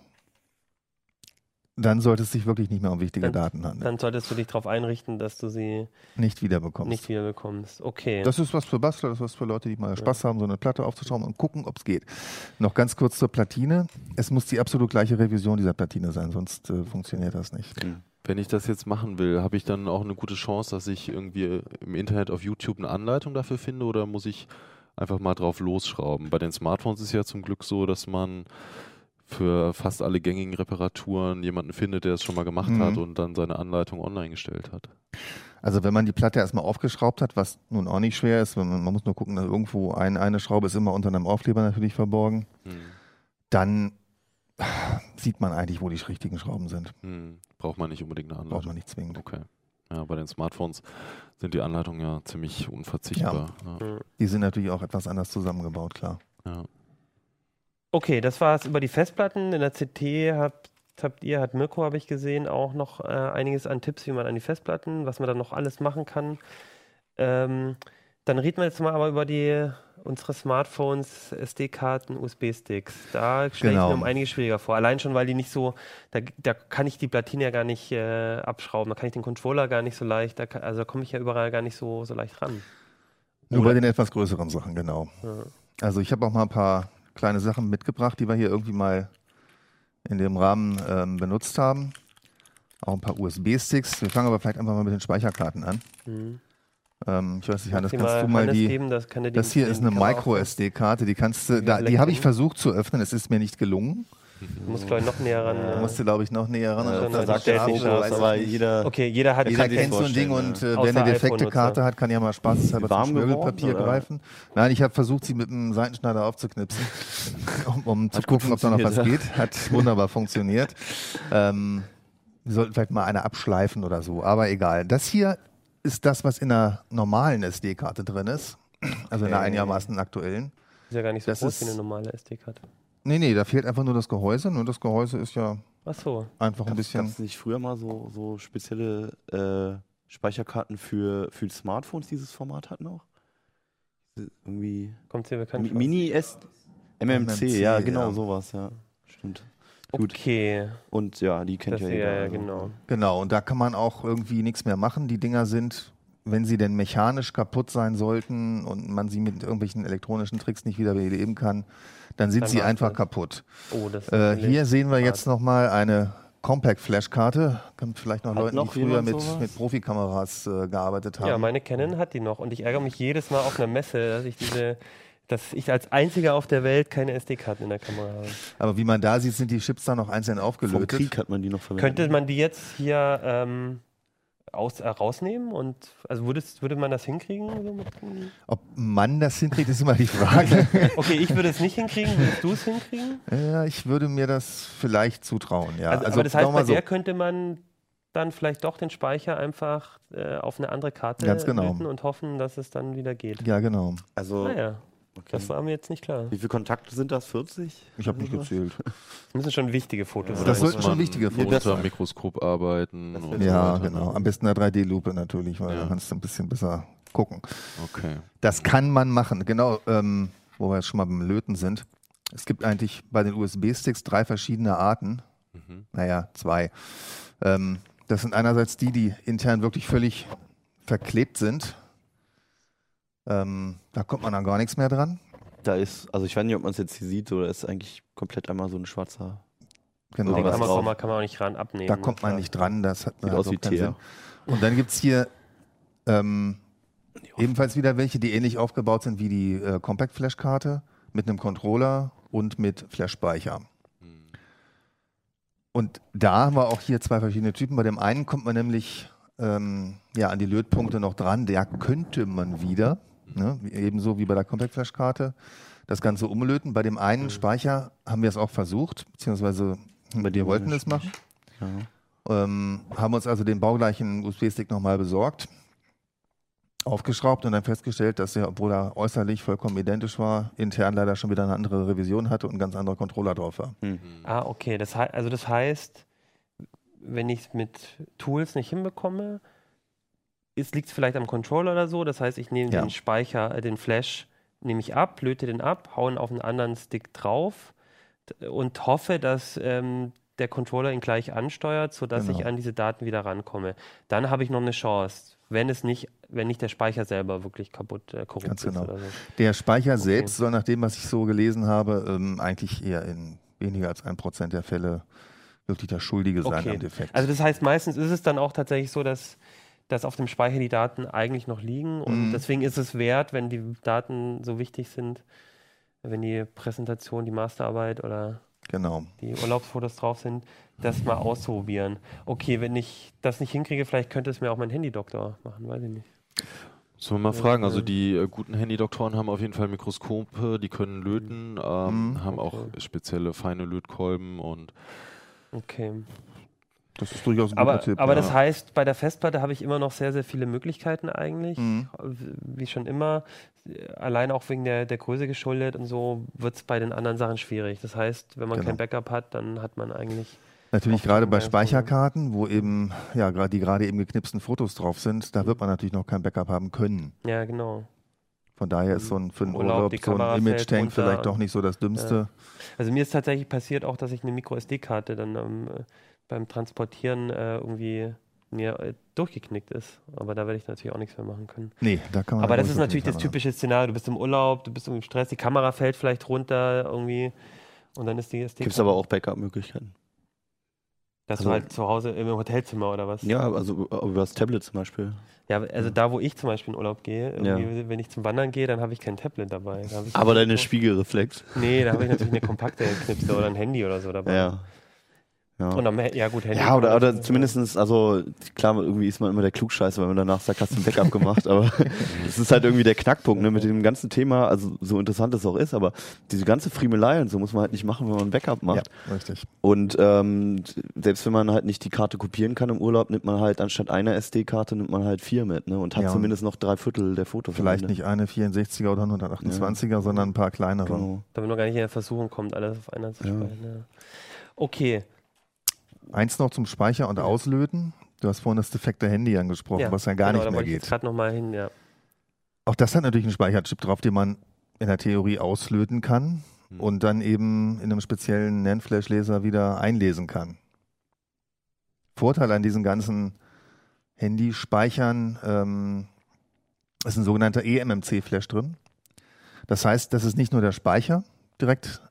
dann sollte es sich wirklich nicht mehr um wichtige dann, Daten handeln. Dann solltest du dich darauf einrichten, dass du sie nicht wiederbekommst. Nicht wiederbekommst. Okay. Das ist was für Bastler, das ist was für Leute, die mal ja. Spaß haben, so eine Platte aufzuschrauben und gucken, ob es geht. Noch ganz kurz zur Platine. Es muss die absolut gleiche Revision dieser Platine sein, sonst äh, funktioniert das nicht. Wenn ich das jetzt machen will, habe ich dann auch eine gute Chance, dass ich irgendwie im Internet auf YouTube eine Anleitung dafür finde oder muss ich einfach mal drauf losschrauben? Bei den Smartphones ist ja zum Glück so, dass man für fast alle gängigen Reparaturen jemanden findet, der es schon mal gemacht mhm. hat und dann seine Anleitung online gestellt hat. Also wenn man die Platte erstmal aufgeschraubt hat, was nun auch nicht schwer ist, man, man muss nur gucken, dass irgendwo ein, eine Schraube ist immer unter einem Aufkleber natürlich verborgen, mhm. dann sieht man eigentlich, wo die richtigen Schrauben sind. Mhm. Braucht man nicht unbedingt eine Anleitung? Braucht man nicht zwingend. Okay. Ja, bei den Smartphones sind die Anleitungen ja ziemlich unverzichtbar. Ja. Ja. Die sind natürlich auch etwas anders zusammengebaut, klar. Ja. Okay, das war es über die Festplatten. In der CT habt, habt ihr, hat Mirko, habe ich gesehen, auch noch äh, einiges an Tipps, wie man an die Festplatten, was man da noch alles machen kann. Ähm, dann reden wir jetzt mal aber über die unsere Smartphones, SD-Karten, USB-Sticks. Da stelle genau. ich mir um einiges schwieriger vor. Allein schon, weil die nicht so, da, da kann ich die Platine ja gar nicht äh, abschrauben, da kann ich den Controller gar nicht so leicht, da kann, also da komme ich ja überall gar nicht so, so leicht ran. Nur Oder? bei den etwas größeren Sachen, genau. Ja. Also ich habe auch mal ein paar kleine Sachen mitgebracht, die wir hier irgendwie mal in dem Rahmen ähm, benutzt haben. Auch ein paar USB-Sticks. Wir fangen aber vielleicht einfach mal mit den Speicherkarten an. Mhm. Ähm, ich weiß nicht, Hannes, kannst du mal die. Geben, das, das, hier ist eine Micro-SD-Karte, die kannst du, da, die habe ich versucht zu öffnen, es ist mir nicht gelungen. Du musst, glaube ich, noch näher ran. Ja. Musst du, glaube ich, noch näher ran. Ja, da sagt der Fokus, aber jeder, okay, jeder hat jeder kennt so ein Ding und äh, wer eine defekte Karte hat, kann ja mal spaßeshalber zum Schmirgelpapier greifen. Nein, ich habe versucht, sie mit einem Seitenschneider aufzuknipsen, um, um zu gucken, ob da noch was geht. Hat wunderbar funktioniert. Ähm, wir sollten vielleicht mal eine abschleifen oder so, aber egal. Das hier ist das, was in einer normalen SD-Karte drin ist, also in einer einigermaßen aktuellen. Ist ja gar nicht so das groß wie eine normale SD-Karte. Nee, nee, da fehlt einfach nur das Gehäuse. Nur das Gehäuse ist ja Ach so. einfach ein bisschen. Gab es nicht früher mal so, so spezielle äh, Speicherkarten für, für Smartphones, dieses Format hatten auch? Irgendwie. Kommt hier bekannt Mini S. MMC, MMC, ja, genau, ja. sowas, ja. Stimmt. Gut. Okay. Und ja, die kennt das ja jeder. Ja, also. genau. Genau, und da kann man auch irgendwie nichts mehr machen. Die Dinger sind, wenn sie denn mechanisch kaputt sein sollten und man sie mit irgendwelchen elektronischen Tricks nicht wieder beleben kann, dann sind dann sie einfach das. kaputt. Oh, das äh, hier sehen wir jetzt nochmal eine Compact Flash-Karte. Kommt vielleicht noch hat Leuten, noch die früher mit, mit Profikameras äh, gearbeitet haben. Ja, meine Canon hat die noch und ich ärgere mich jedes Mal auf einer Messe, dass ich diese dass ich als einziger auf der Welt keine SD-Karten in der Kamera habe. Aber wie man da sieht, sind die Chips da noch einzeln aufgelöst. Vom Krieg hat man die noch verwendet. Könnte man die jetzt hier ähm, aus, äh, rausnehmen und also würdest, würde man das hinkriegen? So Ob man das hinkriegt, ist immer die Frage. okay, ich würde es nicht hinkriegen. Würdest du es hinkriegen? Ja, ich würde mir das vielleicht zutrauen. Ja. Also, also aber das heißt, bei so. der könnte man dann vielleicht doch den Speicher einfach äh, auf eine andere Karte Ganz genau. und hoffen, dass es dann wieder geht. Ja, genau. Also naja. Okay. Das war mir jetzt nicht klar. Wie viele Kontakte sind das? 40? Ich habe nicht gezählt. Das müssen schon wichtige Fotos sein. Das sollten schon wichtige Fotos sein. Unter Mikroskop arbeiten. Ja, genau. Am besten eine 3D-Lupe natürlich, weil ja. da kannst du ein bisschen besser gucken. Okay. Das kann man machen. Genau, ähm, wo wir jetzt schon mal beim Löten sind. Es gibt eigentlich bei den USB-Sticks drei verschiedene Arten. Mhm. Naja, zwei. Ähm, das sind einerseits die, die intern wirklich völlig verklebt sind ähm, da kommt man dann gar nichts mehr dran. Da ist, also ich weiß nicht, ob man es jetzt hier sieht, oder ist eigentlich komplett einmal so ein schwarzer. Genau, den kann man, kann, man, kann man auch nicht ran abnehmen. Da kommt man nicht dran, das hat Sieht aus wie Sinn. Und dann gibt es hier ähm, ebenfalls wieder welche, die ähnlich aufgebaut sind wie die äh, Compact Flash Karte mit einem Controller und mit Flash-Speicher. Und da haben wir auch hier zwei verschiedene Typen. Bei dem einen kommt man nämlich ähm, ja, an die Lötpunkte noch dran. Der könnte man wieder, Ne? Ebenso wie bei der Compact Flash Karte. Das Ganze umlöten. Bei dem einen mhm. Speicher haben wir es auch versucht, beziehungsweise wir wollten es machen. Ja. Ähm, haben uns also den baugleichen USB-Stick nochmal besorgt. aufgeschraubt und dann festgestellt, dass er, obwohl er äußerlich vollkommen identisch war, intern leider schon wieder eine andere Revision hatte und ein ganz anderer Controller drauf war. Mhm. Ah, okay. Das also das heißt, wenn ich es mit Tools nicht hinbekomme, liegt es vielleicht am Controller oder so. Das heißt, ich nehme ja. den Speicher, äh, den Flash, nehme ich ab, löte den ab, haue ihn auf einen anderen Stick drauf und hoffe, dass ähm, der Controller ihn gleich ansteuert, sodass genau. ich an diese Daten wieder rankomme. Dann habe ich noch eine Chance, wenn es nicht, wenn nicht der Speicher selber wirklich kaputt äh, korrupt Ganz genau. ist. So. Der Speicher okay. selbst soll nach dem, was ich so gelesen habe, ähm, eigentlich eher in weniger als ein Prozent der Fälle wirklich der Schuldige sein okay. am Defekt. Also das heißt, meistens ist es dann auch tatsächlich so, dass dass auf dem Speicher die Daten eigentlich noch liegen. Und mhm. deswegen ist es wert, wenn die Daten so wichtig sind, wenn die Präsentation, die Masterarbeit oder genau. die Urlaubsfotos drauf sind, das mal auszuprobieren. Okay, wenn ich das nicht hinkriege, vielleicht könnte es mir auch mein Handydoktor machen, weiß ich nicht. Sollen wir mal fragen, also die äh, guten Handydoktoren haben auf jeden Fall Mikroskope, die können löten, ähm, mhm, haben okay. auch spezielle feine Lötkolben und Okay. Das ist durchaus ein aber, guter Tipp. Aber ja. das heißt, bei der Festplatte habe ich immer noch sehr, sehr viele Möglichkeiten eigentlich. Mhm. Wie schon immer. Allein auch wegen der, der Größe geschuldet und so wird es bei den anderen Sachen schwierig. Das heißt, wenn man genau. kein Backup hat, dann hat man eigentlich. Natürlich gerade bei Speicherkarten, wo eben, ja, gerade die gerade eben geknipsten Fotos drauf sind, da wird man natürlich noch kein Backup haben können. Ja, genau. Von daher ist so ein, für einen Urlaub, Urlaub so ein Image-Tank vielleicht doch nicht so das Dümmste. Ja. Also mir ist tatsächlich passiert auch, dass ich eine Micro-SD-Karte dann ähm, beim Transportieren äh, irgendwie mir äh, durchgeknickt ist. Aber da werde ich natürlich auch nichts mehr machen können. Nee, da kann man Aber das ist natürlich das typische Szenario. Du bist im Urlaub, du bist im Stress, die Kamera fällt vielleicht runter irgendwie und dann ist die SD. Gibt es aber auch Backup-Möglichkeiten? Dass also, du halt zu Hause im Hotelzimmer oder was? Ja, also über das Tablet zum Beispiel. Ja, also da, wo ich zum Beispiel in Urlaub gehe, ja. wenn ich zum Wandern gehe, dann habe ich kein Tablet dabei. Aber deine Spiegelreflex? Nee, da habe ich natürlich eine kompakte Knipse oder ein Handy oder so dabei. Ja. Ja. Und am, ja, gut, Handy ja, oder, oder zumindestens, also klar, irgendwie ist man immer der Klugscheißer, wenn man danach sagt, hast du ein Backup gemacht, aber es ist halt irgendwie der Knackpunkt, ne, mit dem ganzen Thema, also so interessant es auch ist, aber diese ganze Friemelei und so muss man halt nicht machen, wenn man ein Backup macht. Ja, richtig. Und ähm, selbst wenn man halt nicht die Karte kopieren kann im Urlaub, nimmt man halt anstatt einer SD-Karte, nimmt man halt vier mit, ne, und hat ja, zumindest noch drei Viertel der Fotos. Vielleicht nicht eine 64er oder 128er, ja. sondern ein paar kleinere. Genau. Damit man gar nicht in der Versuchung kommt, alles auf einer zu speichern. Okay, Eins noch zum Speicher und Auslöten. Du hast vorhin das defekte Handy angesprochen, ja, was ja gar genau, nicht mehr geht. Ich noch mal hin, ja. Auch das hat natürlich einen Speicherchip drauf, den man in der Theorie auslöten kann hm. und dann eben in einem speziellen NAND-Flash-Leser wieder einlesen kann. Vorteil an diesen ganzen Handyspeichern ähm, ist ein sogenannter eMMC-Flash drin. Das heißt, das ist nicht nur der Speicher direkt,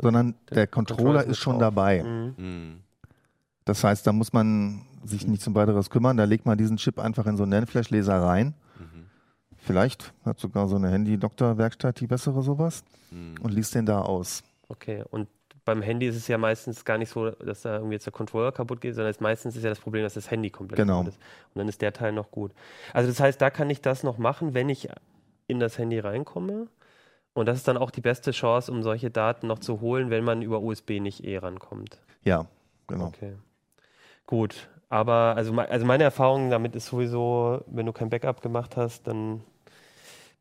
sondern der, der Controller, Controller ist schon drauf. dabei. Mhm. Das heißt, da muss man sich nicht zum weiteres kümmern. Da legt man diesen Chip einfach in so einen NAND-Flash-Laser rein. Mhm. Vielleicht hat sogar so eine Handy-Doktor-Werkstatt die bessere sowas mhm. und liest den da aus. Okay, und beim Handy ist es ja meistens gar nicht so, dass da irgendwie jetzt der Controller kaputt geht, sondern meistens ist ja das Problem, dass das Handy komplett genau. kaputt ist. Und dann ist der Teil noch gut. Also das heißt, da kann ich das noch machen, wenn ich in das Handy reinkomme. Und das ist dann auch die beste Chance, um solche Daten noch zu holen, wenn man über USB nicht eh rankommt. Ja, genau. Okay. Gut, aber also, also meine Erfahrung damit ist sowieso, wenn du kein Backup gemacht hast, dann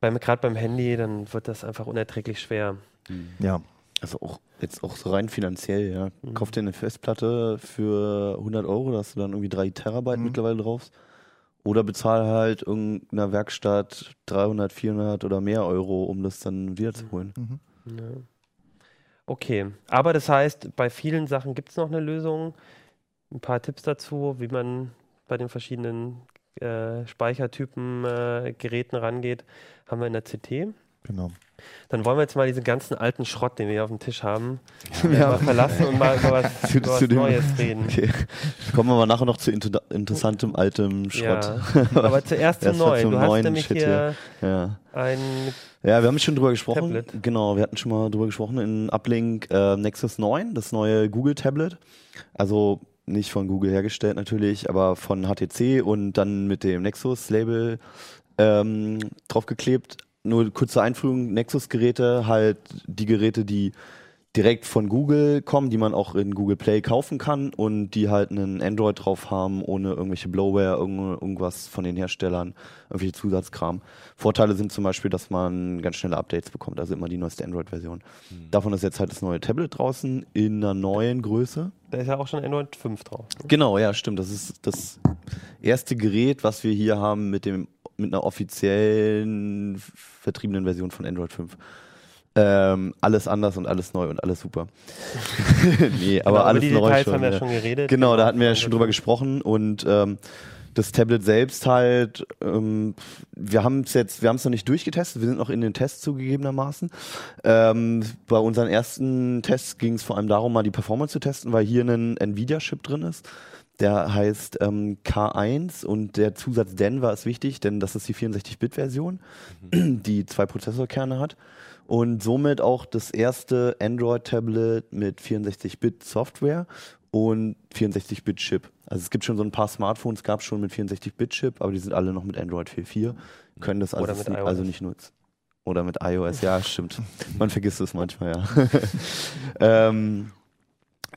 beim, gerade beim Handy, dann wird das einfach unerträglich schwer. Mhm. Ja. Also auch jetzt auch so rein finanziell, ja. Mhm. Kauf dir eine Festplatte für 100 Euro, da hast du dann irgendwie 3 Terabyte mhm. mittlerweile drauf. Oder bezahl halt irgendeiner Werkstatt 300, 400 oder mehr Euro, um das dann wiederzuholen. Mhm. Ja. Okay, aber das heißt, bei vielen Sachen gibt es noch eine Lösung ein paar Tipps dazu, wie man bei den verschiedenen äh, Speichertypen äh, Geräten rangeht, haben wir in der CT. Genau. Dann wollen wir jetzt mal diesen ganzen alten Schrott, den wir hier auf dem Tisch haben, ja. mal verlassen und mal über was, zu, über was Neues reden. Okay. Kommen wir mal nachher noch zu inter interessantem altem Schrott. Ja. Aber zuerst zum Neuen. Du hast nämlich Shit hier, hier. Ja. ein Ja, wir haben schon drüber gesprochen. Tablet. Genau, wir hatten schon mal drüber gesprochen in Uplink äh, Nexus 9, das neue Google Tablet. Also nicht von Google hergestellt natürlich, aber von HTC und dann mit dem Nexus-Label ähm, draufgeklebt. Nur kurze Einführung, Nexus-Geräte, halt die Geräte, die direkt von Google kommen, die man auch in Google Play kaufen kann und die halt einen Android drauf haben, ohne irgendwelche Bloatware, irgendwas von den Herstellern, irgendwelche Zusatzkram. Vorteile sind zum Beispiel, dass man ganz schnelle Updates bekommt, also immer die neueste Android-Version. Mhm. Davon ist jetzt halt das neue Tablet draußen in einer neuen Größe. Da ist ja auch schon Android 5 drauf. Ne? Genau, ja, stimmt. Das ist das erste Gerät, was wir hier haben mit dem mit einer offiziellen vertriebenen Version von Android 5. Ähm, alles anders und alles neu und alles super. nee, aber genau, alles die neu Details schon. haben wir ja. schon geredet. Genau, da hatten wir ja schon drüber gesprochen und ähm, das Tablet selbst halt, ähm, wir haben es jetzt, wir haben es noch nicht durchgetestet, wir sind noch in den Tests zugegebenermaßen. Ähm, bei unseren ersten Tests ging es vor allem darum, mal die Performance zu testen, weil hier ein Nvidia-Chip drin ist. Der heißt ähm, K1 und der Zusatz Denver ist wichtig, denn das ist die 64-Bit-Version, mhm. die zwei Prozessorkerne hat und somit auch das erste Android-Tablet mit 64-Bit-Software und 64-Bit-Chip. Also es gibt schon so ein paar Smartphones, gab es schon mit 64-Bit-Chip, aber die sind alle noch mit Android 4.4, können das also, nicht, also nicht nutzen. Oder mit iOS, ja, stimmt. Man vergisst es manchmal, ja. ähm,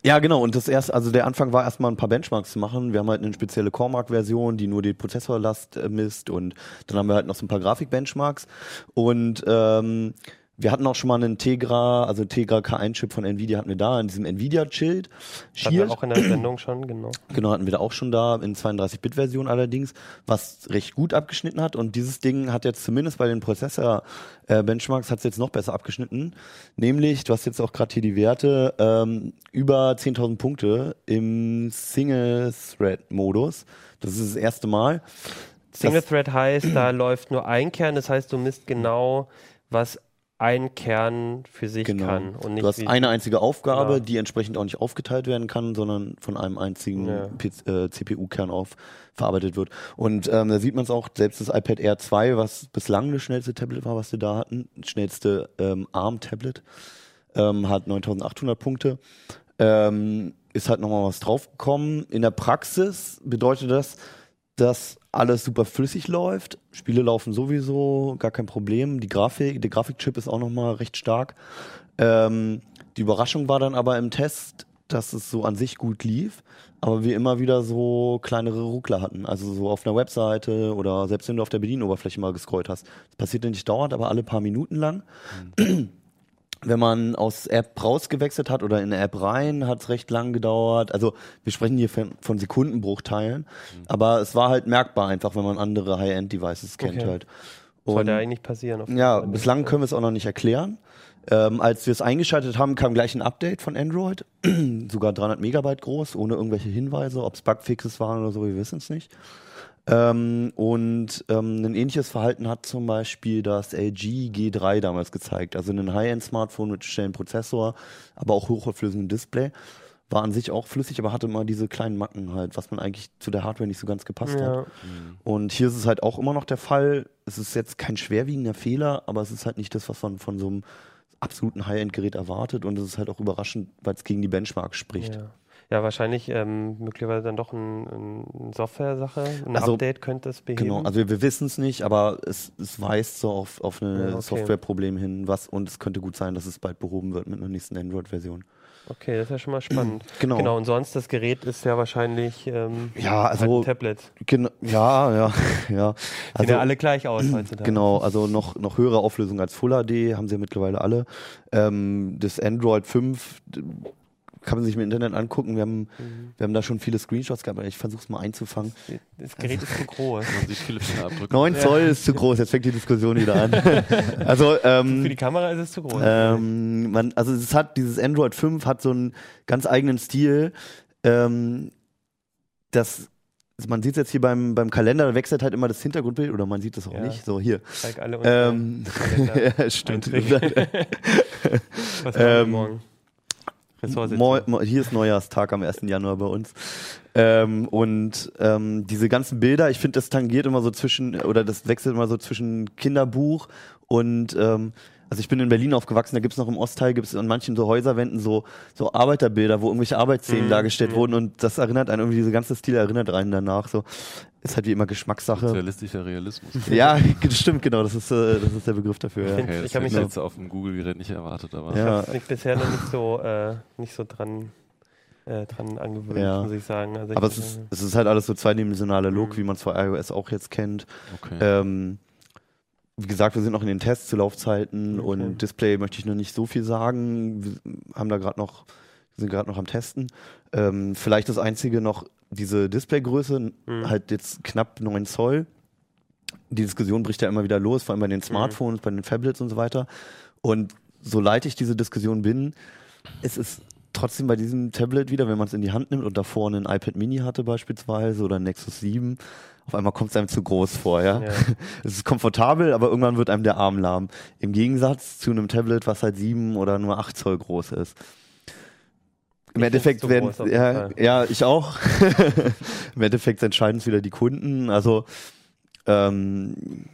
ja, genau. Und das erste, also der Anfang war erstmal ein paar Benchmarks zu machen. Wir haben halt eine spezielle Core-Mark-Version, die nur die Prozessorlast äh, misst und dann haben wir halt noch so ein paar Grafik-Benchmarks. Und ähm, wir hatten auch schon mal einen Tegra, also Tegra K1-Chip von Nvidia hatten wir da, in diesem Nvidia-Shield. Hatten wir auch in der Sendung schon, genau. Genau, hatten wir da auch schon da, in 32-Bit-Version allerdings, was recht gut abgeschnitten hat. Und dieses Ding hat jetzt zumindest bei den Prozessor-Benchmarks hat es jetzt noch besser abgeschnitten. Nämlich, du hast jetzt auch gerade hier die Werte, ähm, über 10.000 Punkte im Single-Thread-Modus. Das ist das erste Mal. Single-Thread heißt, da läuft nur ein Kern, das heißt, du misst genau, was ein Kern für sich genau. kann. Und nicht du hast eine einzige Aufgabe, genau. die entsprechend auch nicht aufgeteilt werden kann, sondern von einem einzigen ja. äh, CPU-Kern auf verarbeitet wird. Und ähm, da sieht man es auch, selbst das iPad Air 2, was bislang das schnellste Tablet war, was wir da hatten, schnellste ähm, ARM-Tablet, ähm, hat 9800 Punkte. Ähm, ist halt nochmal was draufgekommen. In der Praxis bedeutet das, dass alles super flüssig läuft. Spiele laufen sowieso, gar kein Problem. Die Grafik, der Grafikchip ist auch nochmal recht stark. Ähm, die Überraschung war dann aber im Test, dass es so an sich gut lief, aber wir immer wieder so kleinere Ruckler hatten. Also so auf einer Webseite oder selbst wenn du auf der Bedienoberfläche mal gescrollt hast. Das passiert nicht dauernd, aber alle paar Minuten lang. Mhm wenn man aus App rausgewechselt hat oder in eine App rein, hat es recht lang gedauert. Also wir sprechen hier von, von Sekundenbruchteilen, mhm. aber es war halt merkbar einfach, wenn man andere High-End-Devices kennt okay. halt. Und, Sollte eigentlich passieren. ja, bislang können wir es auch noch nicht erklären. Ähm, als wir es eingeschaltet haben, kam gleich ein Update von Android, sogar 300 Megabyte groß, ohne irgendwelche Hinweise, ob es Bugfixes waren oder so, wir wissen es nicht. Ähm, und ähm, ein ähnliches Verhalten hat zum Beispiel das LG G3 damals gezeigt. Also ein High-End-Smartphone mit schnellem Prozessor, aber auch hochauflösendem Display. War an sich auch flüssig, aber hatte immer diese kleinen Macken halt, was man eigentlich zu der Hardware nicht so ganz gepasst ja. hat. Mhm. Und hier ist es halt auch immer noch der Fall. Es ist jetzt kein schwerwiegender Fehler, aber es ist halt nicht das, was man von so einem absoluten High-End-Gerät erwartet. Und es ist halt auch überraschend, weil es gegen die Benchmark spricht. Ja. Ja, wahrscheinlich ähm, möglicherweise dann doch eine ein Software-Sache. Ein also, Update könnte es beheben. Genau, also wir, wir wissen es nicht, aber es, es weist so auf, auf ein ja, okay. Softwareproblem hin, was und es könnte gut sein, dass es bald behoben wird mit einer nächsten Android-Version. Okay, das ist ja schon mal spannend. Genau. Genau, und sonst das Gerät ist ja wahrscheinlich ähm, ja, also, halt ein Tablet. Genau, ja, ja, ja. Also, Sehen ja alle gleich aus heutzutage. Genau, also noch, noch höhere Auflösung als Full HD haben sie ja mittlerweile alle. Ähm, das Android 5 kann man sich im Internet angucken. Wir haben, mhm. wir haben da schon viele Screenshots gehabt, aber ich versuche es mal einzufangen. Das Gerät ist zu groß. Man sieht viele Fingerabdrücke. 9 Zoll ist zu groß, jetzt fängt die Diskussion wieder an. also, ähm, Für die Kamera ist es zu groß. Ähm, man, also es hat, dieses Android 5 hat so einen ganz eigenen Stil. Ähm, das man sieht es jetzt hier beim, beim Kalender, da wechselt halt immer das Hintergrundbild oder man sieht es auch ja. nicht. So hier. Zeig alle ähm, ja, stimmt. Was ähm, morgen? Hier ist Neujahrstag am 1. Januar bei uns. Ähm, und ähm, diese ganzen Bilder, ich finde, das tangiert immer so zwischen, oder das wechselt immer so zwischen Kinderbuch und ähm, also ich bin in Berlin aufgewachsen, da gibt es noch im Ostteil, gibt es an manchen so Häuserwänden so, so Arbeiterbilder, wo irgendwelche Arbeitsszenen mhm. dargestellt mhm. wurden und das erinnert einen irgendwie, diese ganze Stil erinnert einen danach. So. Ist halt wie immer Geschmackssache. Sozialistischer Realismus. Ja, stimmt, genau. Das ist, äh, das ist der Begriff dafür. Ja. Okay, ich habe mich jetzt auf dem Google-Gerät nicht erwartet, aber ja. ich habe mich bisher noch nicht so, äh, nicht so dran, äh, dran angewöhnt, ja. muss ich sagen. Also aber ich, es, ist, es ist halt alles so zweidimensionaler Look, mhm. wie man es vor iOS auch jetzt kennt. Okay. Ähm, wie gesagt, wir sind noch in den Tests zu Laufzeiten okay. und Display möchte ich noch nicht so viel sagen. Wir haben da gerade noch, sind gerade noch am Testen. Ähm, vielleicht das einzige noch diese Displaygröße, mhm. halt jetzt knapp 9 Zoll. Die Diskussion bricht ja immer wieder los, vor allem bei den mhm. Smartphones, mhm. bei den Tablets und so weiter. Und so leid ich diese Diskussion bin, es ist trotzdem bei diesem Tablet wieder, wenn man es in die Hand nimmt und davor ein iPad Mini hatte beispielsweise oder ein Nexus 7, auf einmal kommt es einem zu groß vor, ja. ja. Es ist komfortabel, aber irgendwann wird einem der Arm lahm. Im Gegensatz zu einem Tablet, was halt 7 oder nur 8 Zoll groß ist. Im ich Endeffekt werden, ja, ja, ich auch. Im Endeffekt entscheiden es wieder die Kunden. Also ähm,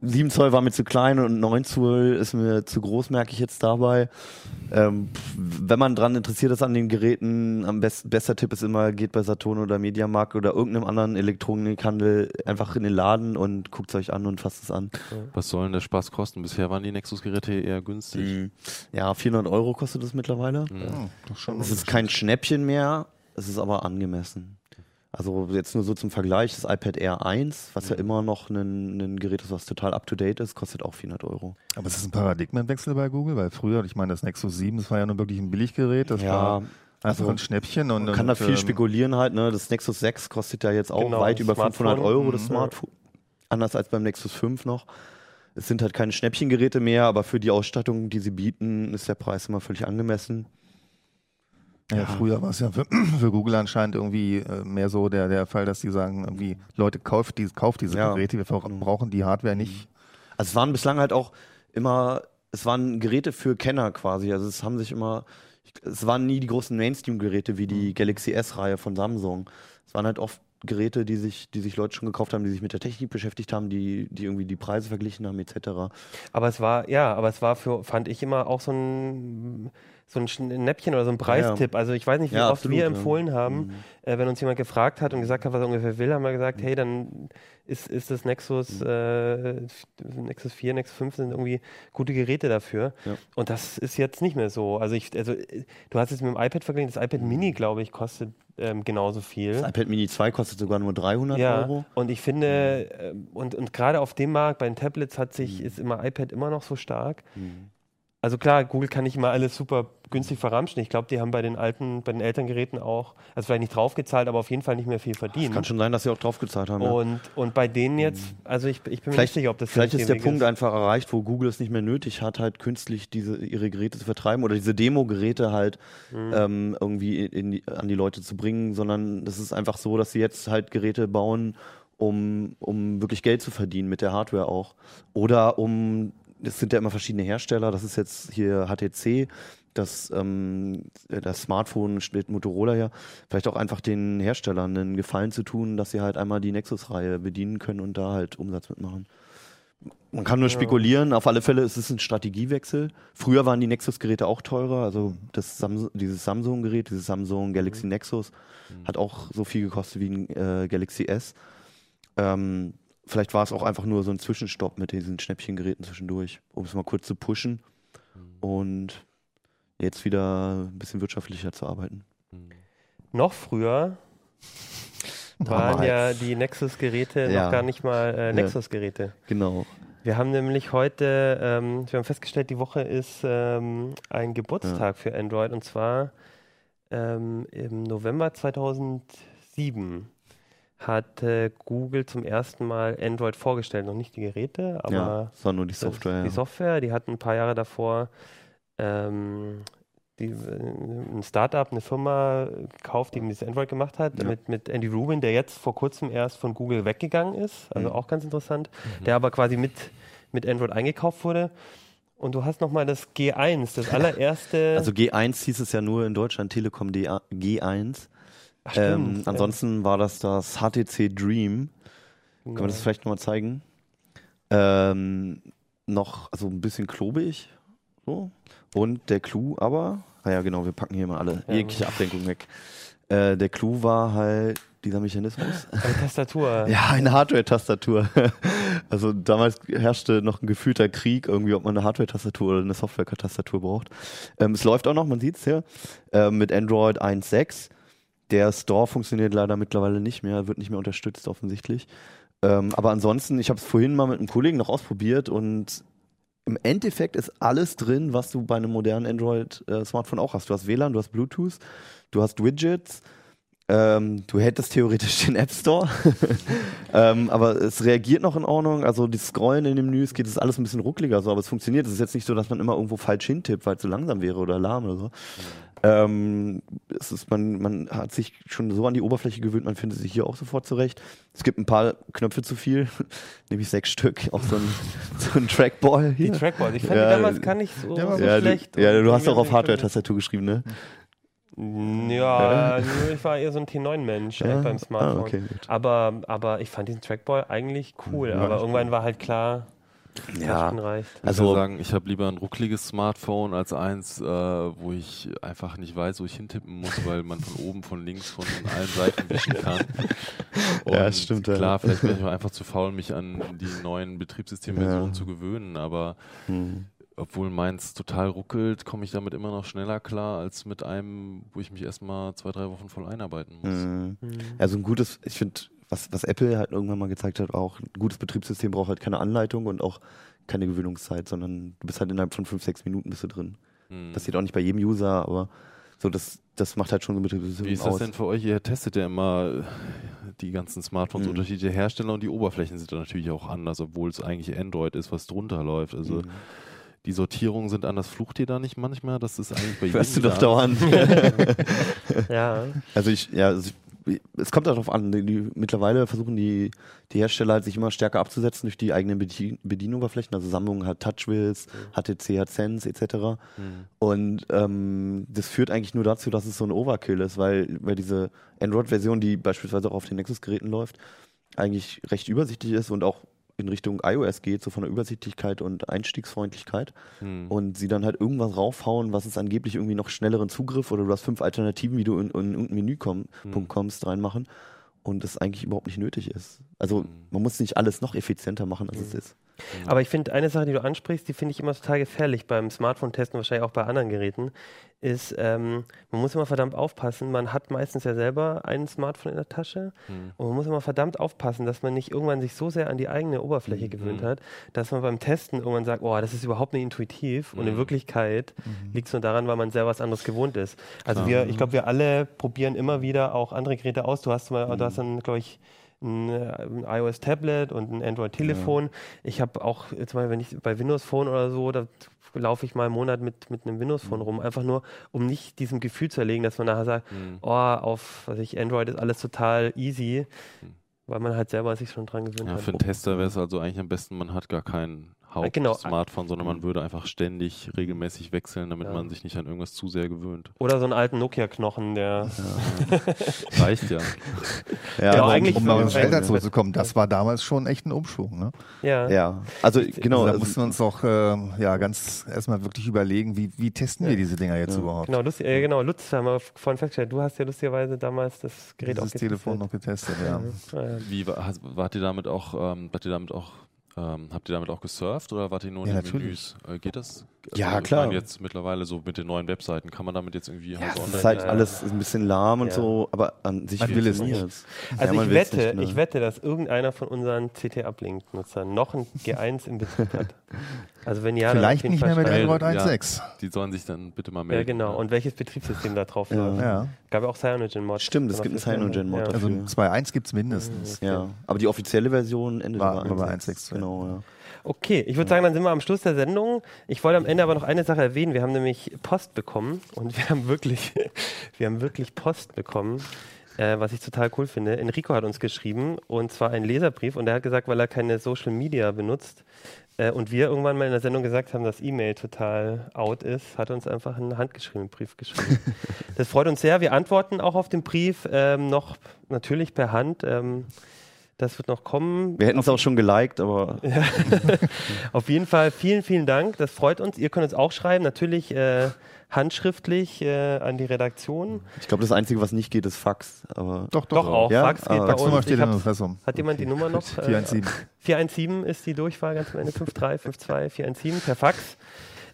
7 Zoll war mir zu klein und 9 Zoll ist mir zu groß, merke ich jetzt dabei. Ähm, wenn man dran interessiert ist an den Geräten, am besten, bester Tipp ist immer, geht bei Saturn oder Mediamarkt oder irgendeinem anderen Elektronikhandel einfach in den Laden und guckt es euch an und fasst es an. Was soll denn der Spaß kosten? Bisher waren die Nexus-Geräte eher günstig. Mhm. Ja, 400 Euro kostet das mittlerweile. Mhm. Ja, es ist kein Schnäppchen mehr, es ist aber angemessen. Also jetzt nur so zum Vergleich, das iPad Air 1, was ja mhm. immer noch ein, ein Gerät ist, was total up-to-date ist, kostet auch 400 Euro. Aber es ist ein Paradigmenwechsel bei Google, weil früher, ich meine, das Nexus 7, das war ja nur wirklich ein Billiggerät, das ja, war einfach also, ein Schnäppchen. Und, man kann und, da viel ähm, spekulieren halt, ne? das Nexus 6 kostet ja jetzt auch genau, weit über Smartphone. 500 Euro, das mhm. Smartphone, anders als beim Nexus 5 noch. Es sind halt keine Schnäppchengeräte mehr, aber für die Ausstattung, die sie bieten, ist der Preis immer völlig angemessen. Ja, früher war es ja für, für, Google anscheinend irgendwie äh, mehr so der, der Fall, dass die sagen, irgendwie, Leute, kauft, die, kauft diese ja. Geräte, wir brauchen die Hardware nicht. Also es waren bislang halt auch immer, es waren Geräte für Kenner quasi. Also es haben sich immer, es waren nie die großen Mainstream-Geräte wie die mhm. Galaxy S-Reihe von Samsung. Es waren halt oft Geräte, die sich, die sich Leute schon gekauft haben, die sich mit der Technik beschäftigt haben, die, die irgendwie die Preise verglichen haben, etc. Aber es war, ja, aber es war für, fand ich immer auch so ein so ein Näppchen oder so ein Preistipp. Also ich weiß nicht, wie ja, oft absolut, wir empfohlen haben, mhm. äh, wenn uns jemand gefragt hat und gesagt hat, was er ungefähr will, haben wir gesagt, mhm. hey, dann ist, ist das Nexus, mhm. äh, Nexus 4, Nexus 5 sind irgendwie gute Geräte dafür. Ja. Und das ist jetzt nicht mehr so. Also ich, also du hast es mit dem iPad verglichen, das iPad Mini, glaube ich, kostet ähm, genauso viel. Das iPad Mini 2 kostet sogar nur 300 ja, Euro. Und ich finde, äh, und, und gerade auf dem Markt, bei den Tablets hat sich, mhm. ist immer iPad immer noch so stark. Also klar, Google kann nicht immer alles super günstig verramschen. Ich glaube, die haben bei den alten, bei den Elterngeräten auch, also vielleicht nicht draufgezahlt, aber auf jeden Fall nicht mehr viel verdient. Es kann schon sein, dass sie auch draufgezahlt haben. Und, ja. und bei denen jetzt, also ich, ich bin mir nicht sicher, ob das Vielleicht ist der Punkt ist. einfach erreicht, wo Google es nicht mehr nötig hat, halt künstlich diese, ihre Geräte zu vertreiben oder diese Demo-Geräte halt mhm. ähm, irgendwie in die, an die Leute zu bringen, sondern es ist einfach so, dass sie jetzt halt Geräte bauen, um, um wirklich Geld zu verdienen mit der Hardware auch. Oder um es sind ja immer verschiedene Hersteller. Das ist jetzt hier HTC, das, ähm, das Smartphone steht Motorola her. Vielleicht auch einfach den Herstellern einen Gefallen zu tun, dass sie halt einmal die Nexus-Reihe bedienen können und da halt Umsatz mitmachen. Man kann nur spekulieren, auf alle Fälle ist es ein Strategiewechsel. Früher waren die Nexus-Geräte auch teurer, also das Samsung, dieses Samsung-Gerät, dieses Samsung Galaxy mhm. Nexus, mhm. hat auch so viel gekostet wie ein äh, Galaxy S. Ähm, vielleicht war es auch einfach nur so ein Zwischenstopp mit diesen Schnäppchengeräten zwischendurch, um es mal kurz zu pushen mhm. und jetzt wieder ein bisschen wirtschaftlicher zu arbeiten. Mhm. Noch früher waren ja die Nexus-Geräte ja. noch gar nicht mal äh, Nexus-Geräte. Ja, genau. Wir haben nämlich heute, ähm, wir haben festgestellt, die Woche ist ähm, ein Geburtstag ja. für Android und zwar ähm, im November 2007 hat äh, Google zum ersten Mal Android vorgestellt. Noch nicht die Geräte, aber ja, sondern nur die Software. Die Software, die hatten ein paar Jahre davor ähm, die, ein Startup, eine Firma gekauft, die dieses Android gemacht hat, ja. mit, mit Andy Rubin, der jetzt vor kurzem erst von Google weggegangen ist, also mhm. auch ganz interessant, mhm. der aber quasi mit, mit Android eingekauft wurde. Und du hast nochmal das G1, das allererste. Also G1 hieß es ja nur in Deutschland Telekom G1. Ach, ähm, ansonsten war das das HTC Dream. Genau. Kann man das vielleicht nochmal zeigen? Ähm, noch, also ein bisschen klobig. So. Und der Clou aber, ah ja genau, wir packen hier mal alle ja. jegliche Ablenkung weg. Äh, der Clou war halt, dieser Mechanismus. Eine Tastatur. Ja, eine Hardware-Tastatur. Also damals herrschte noch ein gefühlter Krieg, irgendwie, ob man eine Hardware-Tastatur oder eine Software-Tastatur braucht. Ähm, es läuft auch noch, man sieht es ja, äh, mit Android 1.6. Der Store funktioniert leider mittlerweile nicht mehr, wird nicht mehr unterstützt offensichtlich. Ähm, aber ansonsten, ich habe es vorhin mal mit einem Kollegen noch ausprobiert und im Endeffekt ist alles drin, was du bei einem modernen Android-Smartphone auch hast. Du hast WLAN, du hast Bluetooth, du hast Widgets, ähm, du hättest theoretisch den App Store, ähm, aber es reagiert noch in Ordnung. Also die Scrollen in den Menüs geht es alles ein bisschen ruckliger, so, aber es funktioniert. Es ist jetzt nicht so, dass man immer irgendwo falsch hintippt, weil es zu langsam wäre oder lahm oder so. Ähm, es ist, man, man hat sich schon so an die Oberfläche gewöhnt, man findet sich hier auch sofort zurecht. Es gibt ein paar Knöpfe zu viel, nämlich sechs Stück, auch so ein, so ein Trackball hier. Die Trackball, ich fand Ja, die damals gar nicht so, so ja, schlecht. Du, ja, du hast auch auf Hardware-Tastatur geschrieben, ne? Ja, ich war eher so ein T9-Mensch Ja? äh, beim Smartphone. Ah, okay, gut. aber, aber ich fand diesen Trackball eigentlich cool. Ja, aber ich irgendwann war halt klar, Ja. Ich Also- würde sagen, ich habe lieber ein ruckliges Smartphone als eins, äh, wo ich einfach nicht weiß, wo ich hintippen muss, weil man von oben, von links, von allen Seiten wischen kann. Ja, Und stimmt, ja. Klar, vielleicht bin ich auch einfach zu faul, mich an die neuen Betriebssystemversionen Ja. zu gewöhnen, aber Hm. Obwohl meins total ruckelt, komme ich damit immer noch schneller klar als mit einem, wo ich mich erstmal zwei, drei Wochen voll einarbeiten muss. Mhm. Mhm. Also ein gutes, ich finde, was, was Apple halt irgendwann mal gezeigt hat, auch ein gutes Betriebssystem braucht halt keine Anleitung und auch keine Gewöhnungszeit, sondern du bist halt innerhalb von fünf, sechs Minuten bist du drin. Hm. Das geht auch nicht bei jedem User, aber so das, das macht halt schon so ein Betriebssystem Wie ist aus. das denn für euch? Ihr testet ja immer die ganzen Smartphones, Mhm. unterschiedliche Hersteller und die Oberflächen sind dann natürlich auch anders, obwohl es eigentlich Android ist, was drunter läuft. Also Mhm. Die Sortierungen sind anders. Flucht ihr da nicht manchmal? Das ist eigentlich bei Hörst du jedem doch dauernd. Ja, Also ich, ja, also ich, es kommt darauf an. Die, die, mittlerweile versuchen die, die Hersteller halt sich immer stärker abzusetzen durch die eigenen Bedien Bedienoberflächen. Also Samsung hat TouchWiz, HTC hat Sense etc. Mhm. Und ähm, das führt eigentlich nur dazu, dass es so ein Overkill ist, weil, weil diese Android-Version, die beispielsweise auch auf den Nexus-Geräten läuft, eigentlich recht übersichtlich ist und auch in Richtung iOS geht, so von der Übersichtlichkeit und Einstiegsfreundlichkeit Hm. und sie dann halt irgendwas raufhauen, was es angeblich irgendwie noch schnelleren Zugriff oder du hast fünf Alternativen, wie du in, in irgendein Menü komm, Hm. Kommst, reinmachen und das eigentlich überhaupt nicht nötig ist. Also Hm. man muss nicht alles noch effizienter machen, als es ist. Aber ich finde eine Sache, die du ansprichst, die finde ich immer total gefährlich beim Smartphone-Testen, wahrscheinlich auch bei anderen Geräten, ist, ähm, man muss immer verdammt aufpassen. Man hat meistens ja selber ein Smartphone in der Tasche Hm. und man muss immer verdammt aufpassen, dass man nicht irgendwann sich so sehr an die eigene Oberfläche Mhm. gewöhnt hat, dass man beim Testen irgendwann sagt, oh, das ist überhaupt nicht intuitiv und in Mhm. Wirklichkeit liegt es nur daran, weil man selber was anderes gewohnt ist. Also Klar. wir, ich glaube, wir alle probieren immer wieder auch andere Geräte aus. Du hast mal, du Mhm. hast dann, glaube ich, ein, äh, ein iOS-Tablet und ein Android-Telefon. Ich habe auch, jetzt mal, wenn ich bei Windows Phone oder so, da laufe ich mal einen Monat mit, mit einem Windows Mhm. Phone rum, einfach nur, um nicht diesem Gefühl zu erlegen, dass man nachher sagt, Hm. oh, auf was ich, Android ist alles total easy, Mhm. weil man halt selber sich schon dran gewöhnt Ja, hat. für einen Tester wäre es also eigentlich am besten, man hat gar kein genau. Haupt-Smartphone, sondern man würde einfach ständig regelmäßig wechseln, damit Ja. man sich nicht an irgendwas zu sehr gewöhnt. Oder so einen alten Nokia-Knochen, der. Reicht ja. Ja, Ja, aber eigentlich um mal aufs Alter zurückzukommen, das war damals schon echt ein Umschwung. Ne? Ja. Ja, also genau. also da also- mussten wir uns doch ähm, ja, ganz erstmal wirklich überlegen, wie, wie testen wir diese Dinger jetzt Ja. überhaupt? Genau, lustig, äh, genau, Lutz haben wir vorhin festgestellt. Du hast ja lustigerweise damals das Gerät Dieses auch Telefon noch getestet, ja. Ja. Wie wart ihr damit auch, ähm, wart ihr damit auch, ähm, habt ihr damit auch gesurft oder wart ihr nur in Ja, den natürlich. Menüs? Äh, geht das? Ja, ich klar. meine jetzt mittlerweile so mit den neuen Webseiten, kann man damit jetzt irgendwie ja, es Online- ist halt Ja. alles ein bisschen lahm und Ja. so, aber an sich Man will es funktioniert's. Also Ja, man ich wette, nicht, ne? ich wette, dass irgendeiner von unseren CT-Uplink-Nutzern noch ein G1 im Betrieb hat. Also wenn ja, Vielleicht nicht mehr mit. Android. Android Ja. 1.6. Die sollen sich dann bitte mal Ja, melden. genau. Und welches Betriebssystem da drauf Ja. läuft. Ja. Gab ja auch Cyanogen-Mod. Stimmt, es gibt einen Cyanogen-Mod Ja. Also 2.1 gibt es mindestens. Ja, aber die offizielle Version endet War- war bei 1.6. 1.6, Genau, ja. Okay, ich würde sagen, dann sind wir am Schluss der Sendung. Ich wollte am Ende aber noch eine Sache erwähnen. Wir haben nämlich Post bekommen und wir haben wirklich, wir haben wirklich Post bekommen, äh, was ich total cool finde. Enrico hat uns geschrieben und zwar einen Leserbrief und er hat gesagt, weil er keine Social Media benutzt äh, und wir irgendwann mal in der Sendung gesagt haben, dass E-Mail total out ist, hat er uns einfach einen handgeschriebenen Brief geschrieben. das freut uns sehr. Wir antworten auch auf den Brief ähm, noch natürlich per Hand. Ähm, Das wird noch kommen. Wir hätten es auch schon geliked, aber. Auf jeden Fall vielen, vielen Dank. Das freut uns. Ihr könnt uns auch schreiben. Natürlich äh, handschriftlich äh, an die Redaktion. Ich glaube, das Einzige, was nicht geht, ist Fax. Aber doch, doch, doch auch. Ja? Fax geht ah, bei uns. Steht Impressum. Hat jemand die Nummer noch? 417. 417 ist die Durchwahl ganz am Ende. 5352 417 per Fax.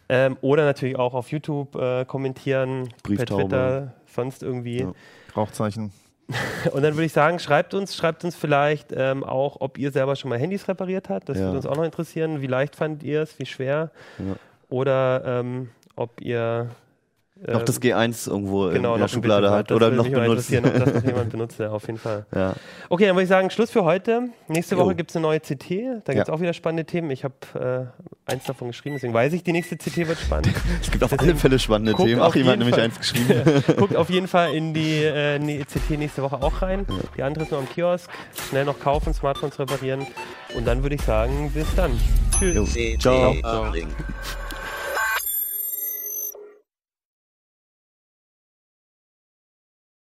Ähm, oder natürlich auch auf YouTube äh, kommentieren, per Twitter, sonst irgendwie. Ja. Rauchzeichen. Und dann würde ich sagen, schreibt uns, schreibt uns vielleicht ähm, auch, ob ihr selber schon mal Handys repariert habt. Das ja. würde uns auch noch interessieren. Wie leicht fandet ihr es? Wie schwer? Ja. Oder ähm, ob ihr noch das G1 irgendwo genau, in der Schublade hat oder noch benutzt. ob das noch jemand benutzt, ja, auf jeden Fall. Ja. Okay, dann würde ich sagen, Schluss für heute. Nächste Woche gibt es eine neue CT. Da gibt es ja. auch wieder spannende Themen. Ich habe äh, eins davon geschrieben, deswegen weiß ich, die nächste CT wird spannend. es gibt auf deswegen alle Fälle spannende Themen. Auch jemand nämlich eins geschrieben. guckt auf jeden Fall in die äh, CT nächste Woche auch rein. Ja. Die andere ist noch im Kiosk. Schnell noch kaufen, Smartphones reparieren. Und dann würde ich sagen, bis dann. Tschüss. Ciao. Ciao.